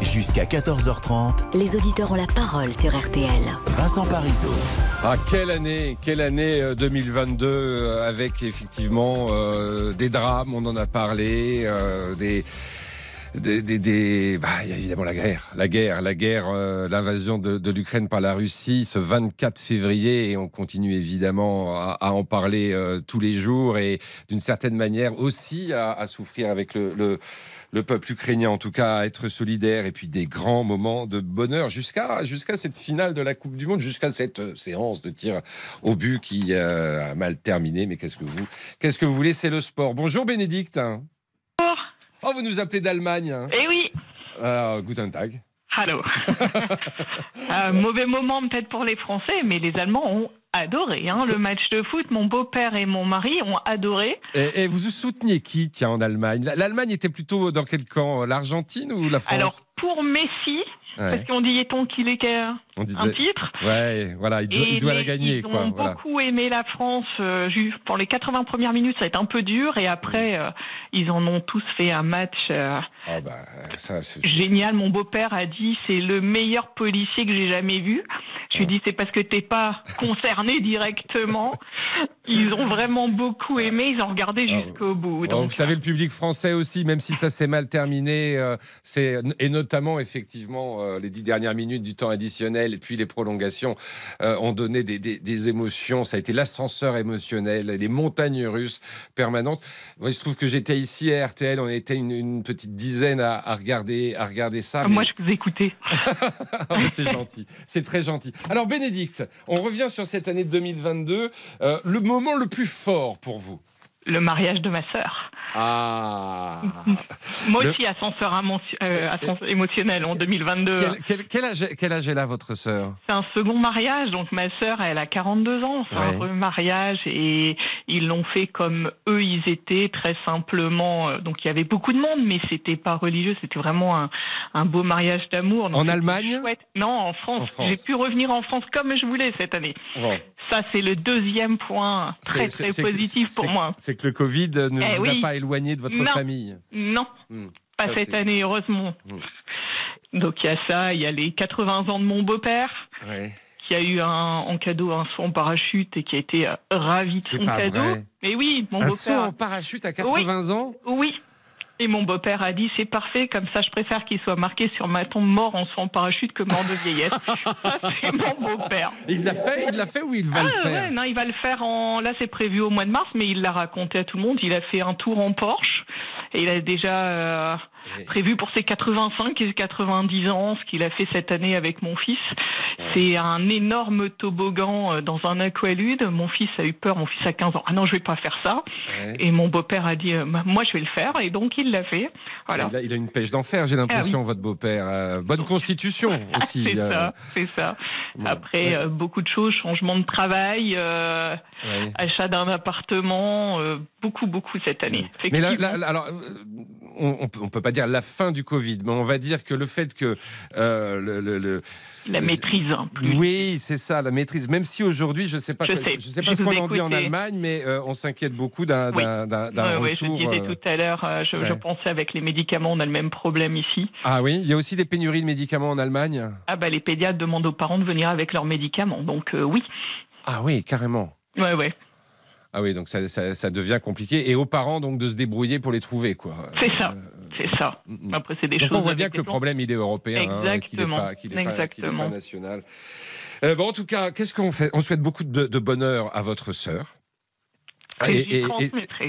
Jusqu'à 14h30. Les auditeurs ont la parole sur RTL. Vincent Parisot. Ah, quelle année, quelle année 2022 euh, euh, avec effectivement euh, des drames, on en a parlé, des des, des, bah, il y a évidemment la guerre, la guerre, la guerre, euh, l'invasion de, l'Ukraine par la Russie ce 24 février et on continue évidemment à, en parler euh, tous les jours et d'une certaine manière aussi à, souffrir avec le, le, le, peuple ukrainien, en tout cas à être solidaire et puis des grands moments de bonheur jusqu'à jusqu'à cette finale de la Coupe du Monde, jusqu'à cette euh, séance de tir au but qui a mal terminé. Mais qu'est-ce que vous, qu'est-ce que vous voulez, c'est le sport. Bonjour Bénédicte. Oh, vous nous appelez d'Allemagne. Hein. Eh oui. Euh, guten Tag. Allô. (laughs) Euh, mauvais moment peut-être pour les Français, mais les Allemands ont adoré hein, le match de foot. Mon beau-père et mon mari ont adoré. Et, vous souteniez qui, tiens, en Allemagne? L'Allemagne était plutôt dans quel camp? L'Argentine ou la France? Alors, pour Messi, parce qu'on dit est-on qu'il est on disait... un titre. Ouais, voilà, il doit, la gagner. Ils ont beaucoup aimé la France. Euh, pour les 80 premières minutes, ça a été un peu dur, et après, euh, ils en ont tous fait un match euh, oh bah, ça, génial. Mon beau-père a dit c'est le meilleur policier que j'ai jamais vu. Je lui ai dit c'est parce que t'es pas (laughs) concerné directement. Ils ont vraiment beaucoup aimé, ils ont regardé ah, jusqu'au bout. vous savez, le public français aussi, même si ça s'est mal terminé, c'est et notamment effectivement les dix dernières minutes du temps additionnel et puis les prolongations euh, ont donné des, émotions. Ça a été l'ascenseur émotionnel, les montagnes russes permanentes. Moi, il se trouve que j'étais ici à RTL, on était une, petite dizaine à, regarder, à regarder ça. Ah, moi, je vous écoutais. (laughs) Ah, c'est gentil, c'est très gentil. Alors, Bénédicte, on revient sur cette année 2022. Euh, le moment le plus fort pour vous? Le mariage de ma sœur. Ah Moi aussi, ascenseur, euh, émotionnel en 2022. Quel, âge, quel âge est là, votre sœur? C'est un second mariage. Donc, ma sœur, elle a 42 ans. C'est un remariage. Et ils l'ont fait comme eux, ils étaient, très simplement. Euh, donc, il y avait beaucoup de monde, mais c'était pas religieux. C'était vraiment un, un, beau mariage d'amour. En Allemagne? Non, en France. J'ai pu revenir en France comme je voulais cette année. Ça, c'est le deuxième point très, très positif pour moi. C'est que le Covid ne eh vous a pas éloigné de votre famille. Non. Hmm. Pas cette année, heureusement. Hmm. Donc il y a ça, il y a les 80 ans de mon beau-père. Qui a eu un, en cadeau un saut en parachute et qui a été euh, ravi de son cadeau. Mais oui, mon beau-père. Un saut en parachute à 80 ans? Oui, et mon beau-père a dit c'est parfait, comme ça je préfère qu'il soit marqué sur ma tombe mort en son parachute que mort de vieillesse. (laughs) c'est mon beau-père. Il l'a fait, il l'a fait ou il va le ah, faire Non, il va le faire en. Là, c'est prévu au mois de mars, mais il l'a raconté à tout le monde. Il a fait un tour en Porsche et il a déjà. Euh, prévu pour ses 85 et 90 ans, ce qu'il a fait cette année avec mon fils. C'est un énorme toboggan euh, dans un aqualude. Mon fils a eu peur, mon fils a 15 ans. Ah non, je vais pas faire ça. Et mon beau-père a dit, euh, moi je vais le faire, et donc il l'a fait. Voilà. Il, a, une pêche d'enfer, j'ai l'impression, ah votre beau-père. Euh, bonne constitution (laughs) aussi. c'est ça, c'est ça. Après, beaucoup de choses, changement de travail, achat d'un appartement, beaucoup, beaucoup cette année. Mais alors, on, on, peut pas dire la fin du Covid, mais on va dire que le fait que le, le, la maîtrise. En plus. Oui, c'est ça, la maîtrise. Même si aujourd'hui, je sais pas, je sais, sais pas ce qu'on en dit en Allemagne, mais on s'inquiète beaucoup d'un oui. retour. Oui, je disais tout à l'heure, je, je, pensais avec les médicaments, on a le même problème ici. Ah oui, il y a aussi des pénuries de médicaments en Allemagne. Ah bah les pédiatres demandent aux parents de venir avec leurs médicaments, donc oui. Ah oui, carrément. Ouais, ouais. Ah oui, donc ça, ça, ça, devient compliqué. Et aux parents, donc, de se débrouiller pour les trouver, quoi. C'est ça. C'est ça. Après, c'est des donc choses. On voit bien que le problème, il est européen. Exactement. Hein, qu'il n'est pas, qu pas, pas, national. Euh, bon, en tout cas, qu'est-ce qu'on fait? On souhaite beaucoup de, de bonheur à votre sœur. Et, et,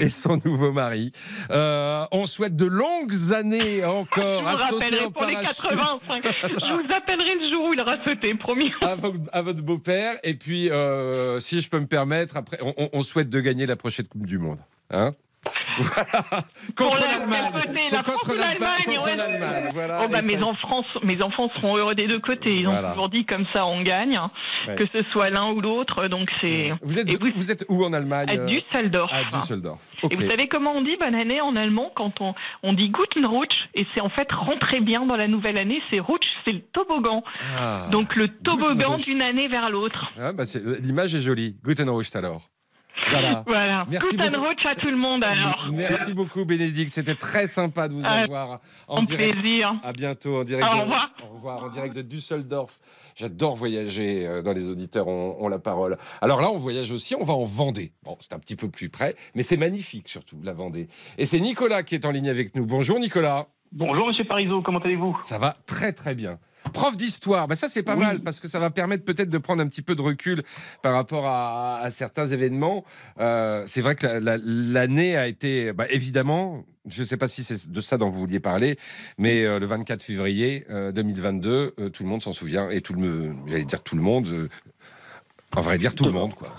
et, son nouveau mari. Euh, on souhaite de longues années encore à sauter en pour parachute. Les 85. Je vous appellerai le jour où il aura sauté, promis. À, à votre beau-père. Et puis, euh, si je peux me permettre, après, on, on souhaite de gagner la prochaine Coupe du Monde. Hein (laughs) voilà. Contre l'Allemagne. Contre l'Allemagne. Voilà. Oh bah mes, enfants, mes enfants seront heureux des deux côtés. Ils voilà. ont toujours dit comme ça on gagne, ouais. que ce soit l'un ou l'autre. Donc c'est. Vous êtes, vous... vous... êtes où en Allemagne À Düsseldorf. À Düsseldorf. Okay. Et vous savez comment on dit bonne année en allemand quand on, on dit Guten Rutsch et c'est en fait rentrer bien dans la nouvelle année. C'est Rutsch, c'est le toboggan. Ah. Donc le toboggan d'une année vers l'autre. Ah, bah L'image est jolie. Guten Rutsch alors. Voilà. (laughs) voilà. Merci Tout beaucoup. à tout le monde alors. Merci beaucoup Bénédicte, c'était très sympa de vous euh, avoir en direct. plaisir. À bientôt en direct. Au de, revoir. Au revoir en direct de Düsseldorf. J'adore voyager euh, dans les auditeurs ont, ont, la parole. Alors là, on voyage aussi, on va en Vendée. Bon, c'est un petit peu plus près, mais c'est magnifique surtout la Vendée. Et c'est Nicolas qui est en ligne avec nous. Bonjour Nicolas. Bonjour Monsieur Parisot, comment allez-vous? Ça va très très bien. Prof d'histoire, ben ça c'est pas oui. mal parce que ça va permettre peut-être de prendre un petit peu de recul par rapport à, à certains événements. Euh, c'est vrai que l'année la, la, a été, bah, évidemment, je ne sais pas si c'est de ça dont vous vouliez parler, mais euh, le 24 février euh, 2022, tout le monde s'en souvient et tout le, j'allais dire tout le monde, en vrai dire tout le monde quoi.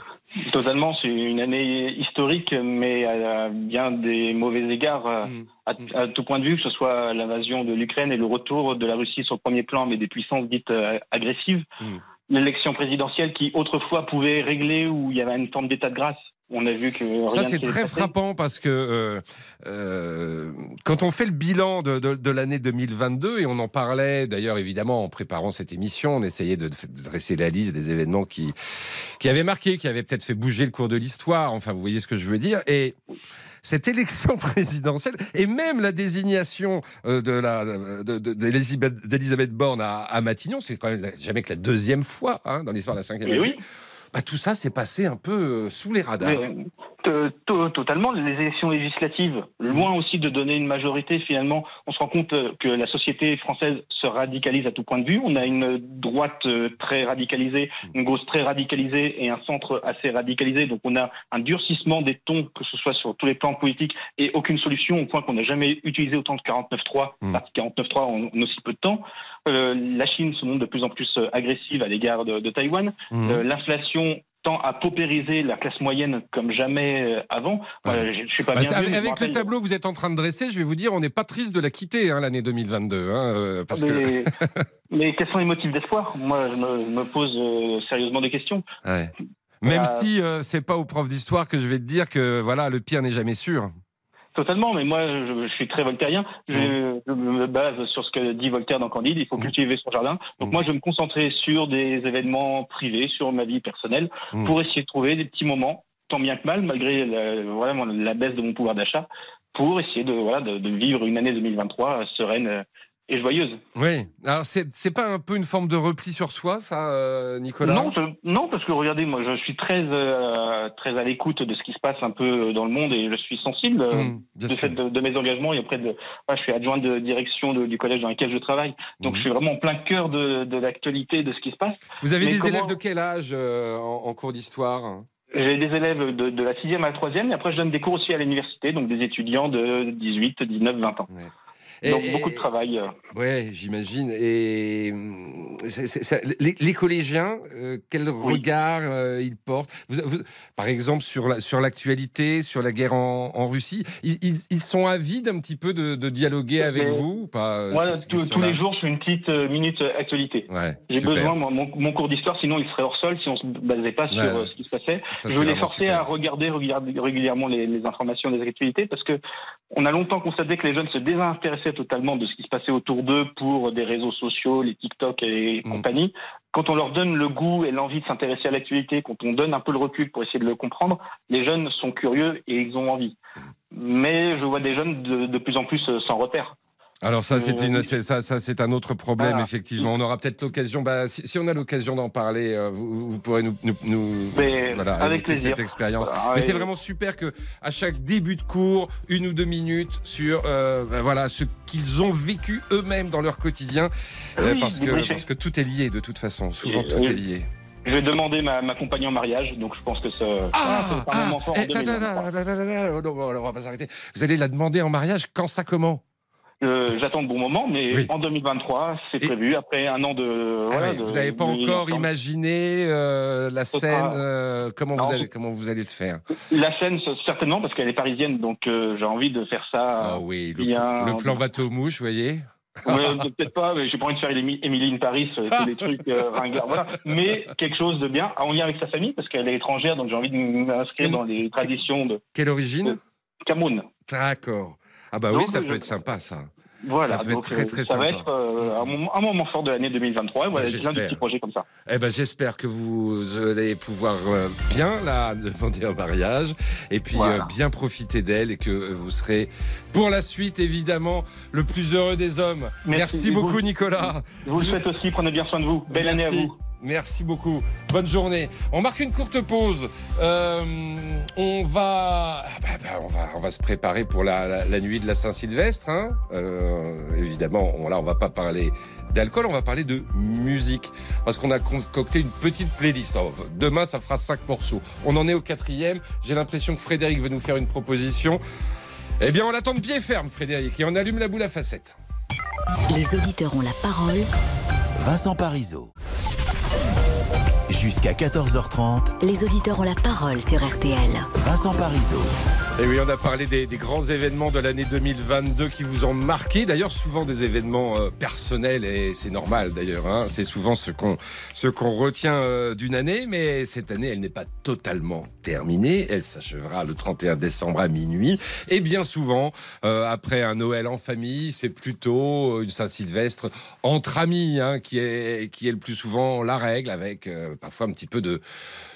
Totalement, c'est une année historique, mais à bien des mauvais égards, mmh. à, à, tout point de vue, que ce soit l'invasion de l'Ukraine et le retour de la Russie sur le premier plan, mais des puissances dites euh, agressives. Mmh. L'élection présidentielle qui autrefois pouvait régler où il y avait une forme d'état de grâce on a vu que ça c'est très frappant parce que euh, euh, quand on fait le bilan de, de, de l'année 2022 et on en parlait d'ailleurs évidemment en préparant cette émission, on essayait de, de, dresser la liste des événements qui qui avaient marqué, qui avaient peut-être fait bouger le cours de l'histoire. Enfin, vous voyez ce que je veux dire et cette élection (laughs) présidentielle et même la désignation euh, de la d'Elisabeth Borne à, à Matignon, c'est quand même jamais que la deuxième fois hein, dans l'histoire de la cinquième. Oui bah, tout ça s'est passé un peu euh, sous les radars. Mais, totalement. Les élections législatives, loin aussi de donner une majorité, finalement, on se rend compte euh, que la société française se radicalise à tout point de vue. On a une droite euh, très radicalisée, une gauche très radicalisée et un centre assez radicalisé. Donc on a un durcissement des tons, que ce soit sur tous les plans politiques, et aucune solution, au point qu'on n'a jamais utilisé autant de 49.3, mmh. 49.3 en, en, aussi peu de temps. Euh, la Chine se montre de plus en plus agressive à l'égard de, de, Taïwan. Mmh. Euh, L'inflation tend à paupériser la classe moyenne comme jamais avant. Ouais. Euh, je, je suis pas bah, bien avec, vu, avec le tableau que vous êtes en train de dresser, je vais vous dire, on n'est pas triste de la quitter hein, l'année 2022. Hein, euh, parce mais, que... (laughs) mais quels sont les motifs d'espoir? Moi, je me, pose euh, sérieusement des questions. Ouais. Même si euh, c'est pas au prof d'histoire que je vais te dire que voilà, le pire n'est jamais sûr. Totalement, mais moi je, je suis très voltairien. Je, mmh. je, me base sur ce que dit Voltaire dans Candide. Il faut mmh. cultiver son jardin. Donc mmh. moi je vais me concentrer sur des événements privés, sur ma vie personnelle, pour essayer de trouver des petits moments, tant bien que mal, malgré la, vraiment la baisse de mon pouvoir d'achat, pour essayer de voilà de, de, vivre une année 2023 sereine et joyeuse. Oui. Alors c'est pas un peu une forme de repli sur soi, ça, euh, Nicolas? Non, je, non, parce que regardez, moi, je suis très euh, très à l'écoute de ce qui se passe un peu dans le monde et je suis sensible mmh, de, fait de, de, mes engagements. Et après, de, moi, je suis adjoint de direction de, du collège dans lequel je travaille, donc mmh. je suis vraiment en plein cœur de, de l'actualité de ce qui se passe. Vous avez Mais des comment... élèves de quel âge euh, en, en, cours d'histoire? J'ai des élèves de, de, la sixième à la troisième, et après je donne des cours aussi à l'université, donc des étudiants de 18, 19, 20 ans. Ouais. Donc beaucoup de travail. Ouais, j'imagine. Et les, collégiens, quel regard ils portent? Par exemple, sur l'actualité, sur la guerre en, Russie, ils, sont avides un petit peu de, dialoguer avec vous ou pas Moi, tous les jours, je fais une petite minute actualité. J'ai besoin, mon, mon cours d'histoire, sinon il serait hors sol si on se basait pas sur ce qui se passait. je veux les forcer à regarder régulièrement les, les informations des actualités parce que on a longtemps constaté que les jeunes se désintéressaient totalement de ce qui se passait autour d'eux pour des réseaux sociaux, les TikTok et mm. compagnie. Quand on leur donne le goût et l'envie de s'intéresser à l'actualité, quand on donne un peu le recul pour essayer de le comprendre, les jeunes sont curieux et ils ont envie. Mais je vois des jeunes de, de plus en plus euh, sans repère. Alors ça, c'est une, ça, ça c'est un autre problème effectivement. On aura peut-être l'occasion. Bah, si, on a l'occasion d'en parler, euh, vous, vous, pourrez nous, nous, voilà, avec plaisir. cette expérience. Mais c'est vraiment super que à chaque début de cours, une ou deux minutes sur euh, bah, voilà ce qu'ils ont vécu eux-mêmes dans leur quotidien, euh, parce que parce que tout est lié de toute façon. Souvent tout est lié. Je vais demander ma, ma compagne en mariage, donc je pense que ça, ah, c'est un moment fort. on va pas s'arrêter. Vous allez la demander en mariage quand ça comment euh, j'attends le bon moment, mais en 2023, c'est prévu. Après un an de. Ah vous n'avez pas encore imaginé euh, la scène euh, Comment vous allez comment vous allez le faire? La scène, certainement, parce qu'elle est parisienne, donc j'ai envie de faire ça. Ah oui, le, plan bateau mouche, vous voyez? peut-être pas, mais j'ai pas envie de faire Emily in Paris, c'est des trucs ringards, voilà. Mais quelque chose de bien, en lien avec sa famille, parce qu'elle est étrangère, donc j'ai envie de m'inscrire dans les traditions de. Quelle origine? Cameroun. D'accord. Ah bah oui, ça peut être sympa ça. Voilà, ça peut être très, très ça va être euh, un, moment, fort de l'année 2023. Et voilà, bah, plein de petits projets comme ça. Eh ben, j'espère que vous allez pouvoir euh, bien la (laughs) demander en mariage et puis euh, bien profiter d'elle et que vous serez pour la suite évidemment le plus heureux des hommes. Merci, beaucoup, Nicolas. Je vous le souhaite aussi. Prenez bien soin de vous. Belle année à vous. Merci beaucoup. Bonne journée. On marque une courte pause. Euh, on va, ah bah, bah, on va, on va se préparer pour la, nuit de la Saint-Sylvestre. Hein. Euh, évidemment, on, là, on va pas parler d'alcool, on va parler de musique parce qu'on a concocté une petite playlist. Oh, demain, ça fera cinq morceaux. On en est au quatrième. J'ai l'impression que Frédéric veut nous faire une proposition. Eh bien, on attend de pied ferme, Frédéric, et on allume la boule à facettes. Les auditeurs ont la parole. Vincent Parisot. Jusqu'à 14h30, les auditeurs ont la parole sur RTL. Vincent Parisot. Et oui, on a parlé des, grands événements de l'année 2022 qui vous ont marqué. D'ailleurs, souvent des événements euh, personnels et c'est normal d'ailleurs. Hein. C'est souvent ce qu'on ce qu'on retient euh, d'une année, mais cette année, elle n'est pas totalement Elle s'achèvera le 31 décembre à minuit. Et bien souvent, euh, après un Noël en famille, c'est plutôt une Saint-Sylvestre entre amis hein, qui est qui est le plus souvent la règle, avec parfois un petit peu de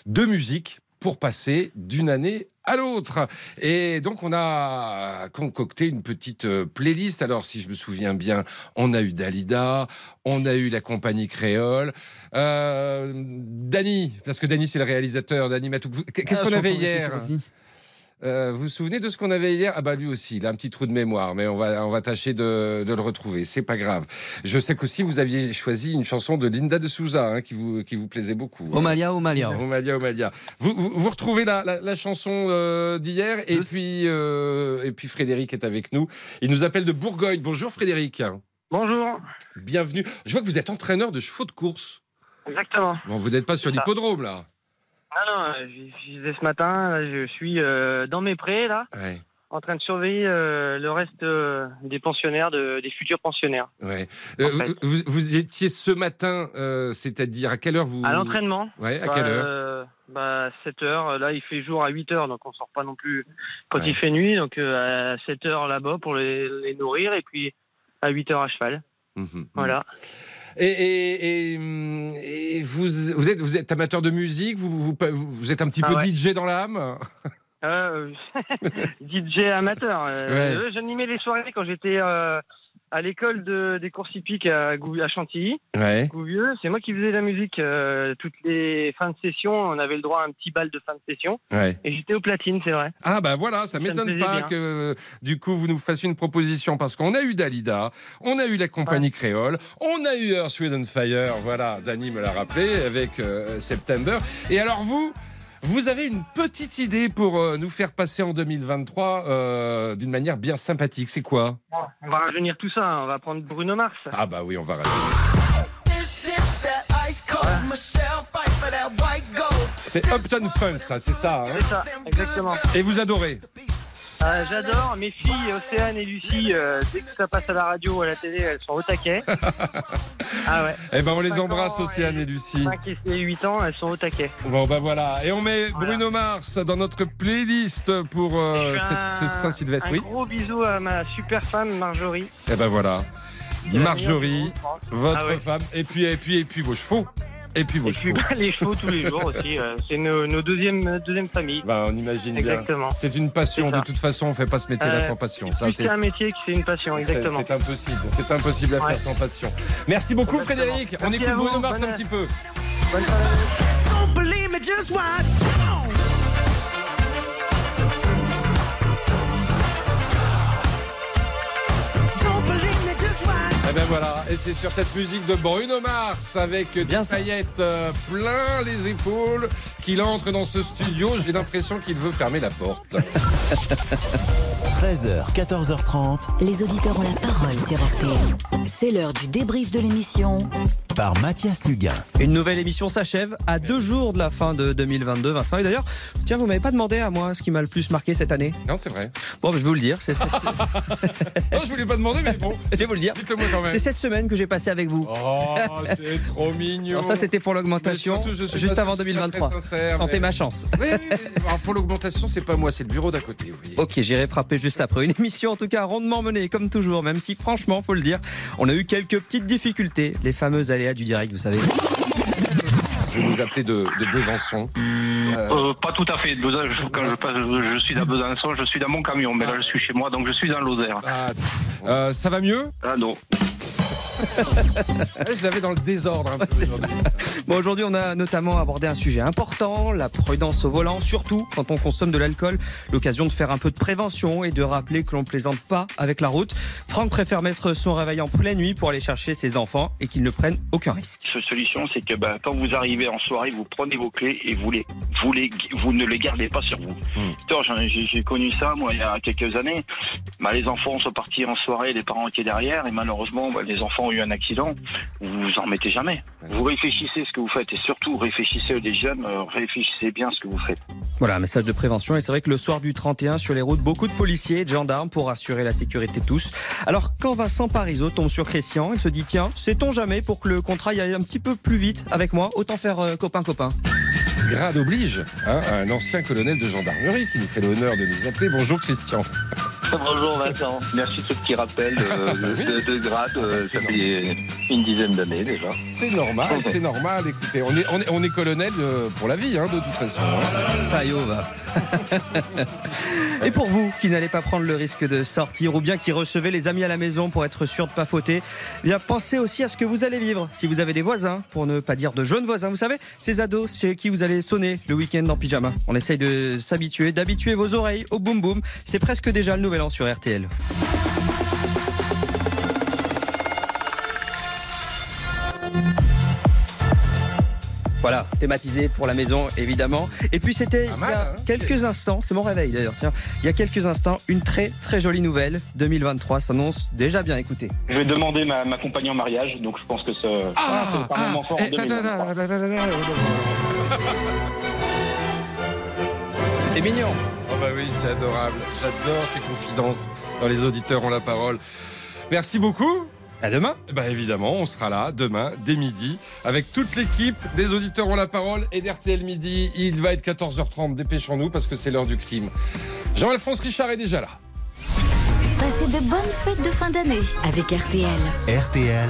de musique pour passer d'une année à l'autre. Et donc, on a concocté une petite euh, playlist. Alors, si je me souviens bien, on a eu Dalida, on a eu la compagnie créole. Euh, Dany, parce que Dany, c'est le réalisateur, Dany Matou. Qu'est-ce ah, qu'on avait hier? Euh, vous vous souvenez de ce qu'on avait hier? Ah bah lui aussi, il a un petit trou de mémoire, mais on va on va tâcher de, de le retrouver. C'est pas grave. Je sais qu'aussi vous aviez choisi une chanson de Linda de Souza hein, qui vous qui vous plaisait beaucoup. Hein. Omalia, Omalia. Omalia, Omalia. Vous, vous, retrouvez la, la, chanson euh, d'hier et puis euh, et puis Frédéric est avec nous. Il nous appelle de Bourgogne. Bonjour Frédéric. Bonjour. Bienvenue. Je vois que vous êtes entraîneur de chevaux de course. Exactement. Bon, vous n'êtes pas sur l'hippodrome là. Non, non, je ce matin, je suis euh, dans mes prés, là, en train de surveiller euh, le reste euh, des pensionnaires, des futurs pensionnaires. Ouais. Vous, étiez ce matin, c'est-à-dire à quelle heure vous... À l'entraînement. Ouais, à quelle heure bah, 7 heures. Là, il fait jour à 8 heures, donc on sort pas non plus quand il fait nuit. Donc à 7 heures là-bas pour les, nourrir, et puis à 8 heures à cheval. Mmh, mmh. voilà. Et, et, vous, vous, êtes, vous êtes amateur de musique vous, vous, vous êtes un petit peu ah DJ dans l'âme? Euh, (laughs) DJ amateur. Euh, J'animais les soirées quand j'étais euh, à l'école de, des courses hippiques à, à Chantilly, ouais. Gouvieux. C'est moi qui faisais la musique euh, toutes les fins de session. On avait le droit à un petit bal de fin de session. Ouais. Et j'étais au platine, c'est vrai. Ah bah voilà, ça, m'étonne pas que du coup vous nous fassiez une proposition parce qu'on a eu Dalida, on a eu la compagnie créole, on a eu Earth, Wind Fire. Voilà, Dany me l'a rappelé avec euh, September. Et alors vous Vous avez une petite idée pour euh, nous faire passer en 2023 euh, d'une manière bien sympathique. C'est quoi? On va rajeunir tout ça. On va prendre Bruno Mars. Ah bah oui, on va rajeunir. C'est Upton Funk, ça, c'est ça. C'est ça, exactement. Et vous adorez? Euh, J'adore. Mes filles, Océane et Lucie, euh, dès que ça passe à la radio ou à la télé, elles sont au taquet. (laughs) ah ouais. Eh ben, on les embrasse, Océane et Lucie. 5 et 8 ans, elles sont au taquet. Bon, bah voilà. Et on met Bruno Mars dans notre playlist pour euh, cette Saint-Sylvestre. Un oui. gros bisou à ma super femme, Marjorie. Eh ben voilà. Marjorie, votre ah femme, et puis, et puis, et puis vos chevaux. Et puis vos et chevaux. Puis, bah, les chevaux tous les (laughs) jours aussi. Euh, c'est nos, nos deuxième, deuxième famille. Bah, on imagine exactement. bien. C'est une passion. De toute façon, on ne fait pas ce métier-là sans passion. C'est un métier qui c'est une passion, exactement. C'est impossible. C'est impossible à faire sans passion. Merci beaucoup, Exactement. Frédéric. on écoute. Bruno Mars Bonne- un petit peu. Bonne soirée. Ben voilà, et c'est sur cette musique de Bruno Mars avec des paillettes euh, plein les épaules qu'il entre dans ce studio. J'ai l'impression qu'il veut fermer la porte. (laughs) 13h, 14h30. Les auditeurs ont la parole sur RTL. C'est l'heure du débrief de l'émission par Mathias Luguin. Une nouvelle émission s'achève à deux jours de la fin de 2022, Vincent. Et d'ailleurs, tiens, vous m'avez pas demandé à moi ce qui m'a le plus marqué cette année. Non, c'est vrai. Bon, je vais vous le dire. C'est (laughs) non, je voulais pas demander, mais bon. (laughs) Je vais vous le dire. Dites-le-moi quand même. C'est cette semaine que j'ai passé avec vous. Oh, c'est (laughs) trop mignon. Alors ça, c'était pour l'augmentation, juste avant sûr que ce soit 2023. très sincère, Tentez mais- ma chance. Oui, oui, pour l'augmentation, c'est pas moi, c'est le bureau d'à côté. vous voyez. Ok, j'irai frapper juste après. Une émission en tout cas rondement menée, comme toujours, même si franchement, faut le dire, on a eu quelques petites difficultés. Les fameuses aléas du direct, vous savez. Je vais vous appeler de, de Besançon. Euh, pas tout à fait. Quand je, passe, je suis à Besançon, je suis dans mon camion, mais là je suis chez moi, donc je suis dans l'Osaire. Euh, ça va mieux? Ah non. Je l'avais dans le désordre un peu. aujourd'hui. Bon, aujourd'hui, on a notamment abordé un sujet important, la prudence au volant, surtout quand on consomme de l'alcool. L'occasion de faire un peu de prévention et de rappeler que l'on plaisante pas avec la route. Franck préfère mettre son réveil en pleine nuit pour aller chercher ses enfants et qu'ils ne prennent aucun risque. La solution, c'est que bah, quand vous arrivez en soirée, vous prenez vos clés et vous, les, vous, les, vous ne les gardez pas sur vous. Ai- J'ai j'ai connu ça, moi, il y a quelques années. Bah, les enfants sont partis en soirée, les parents étaient derrière, et malheureusement, bah, les enfants ont eu un accident. Vous vous en remettez jamais. Vous réfléchissez ce que vous faites, et surtout, réfléchissez les jeunes, euh, réfléchissez bien ce que vous faites. Voilà, un message de prévention. Et c'est vrai que le soir du 31, sur les routes, beaucoup de policiers et de gendarmes pour assurer la sécurité de tous. Alors, quand Vincent Parisot tombe sur Christian, il se dit tiens, sait-on jamais pour que le contrat y aille un petit peu plus vite avec moi, autant faire euh, copain-copain. Grade oblige, hein, un ancien colonel de gendarmerie qui nous fait l'honneur de nous appeler. Bonjour Christian. Bonjour Vincent, merci de ce petit rappel euh, de, de, de grade, euh, ça fait une dizaine d'années déjà. C'est normal, (laughs) c'est normal. Écoutez, on est, on est, on est colonel euh, pour la vie, hein, de toute façon. hein. Fayot va. (laughs) Et pour vous qui n'allez pas prendre le risque de sortir ou bien qui recevez les amis à la maison pour être sûr de pas fauter, eh bien pensez aussi à ce que vous allez vivre. Si vous avez des voisins, pour ne pas dire de jeunes voisins, vous savez, ces ados chez qui vous allez sonner le week-end en pyjama. On essaye de s'habituer, d'habituer vos oreilles au boum boum. C'est presque déjà le nouvel an sur RTL. Voilà, thématisé pour la maison, évidemment. Et puis c'était il y a quelques instants, c'est mon réveil d'ailleurs, tiens, il y a quelques instants, une très très jolie nouvelle. 2023 s'annonce déjà bien, écoutez. Je vais demander ma, ma compagne en mariage, donc je pense que ça, Ah, c'est un moment fort en eh, ta, ta, 2023. ta, ta, ta, ta, ta, C'était mignon. Oh bah oui, c'est adorable. J'adore ces confidences dans les auditeurs ont la parole. Merci beaucoup. À demain. Bah évidemment, on sera là demain dès midi avec toute l'équipe des auditeurs ont la parole et d'RTL midi. Il va être 14h30. Dépêchons-nous parce que c'est l'heure du crime. Jean-Alphonse Richard est déjà là. Passez de bonnes fêtes de fin d'année avec RTL. RTL,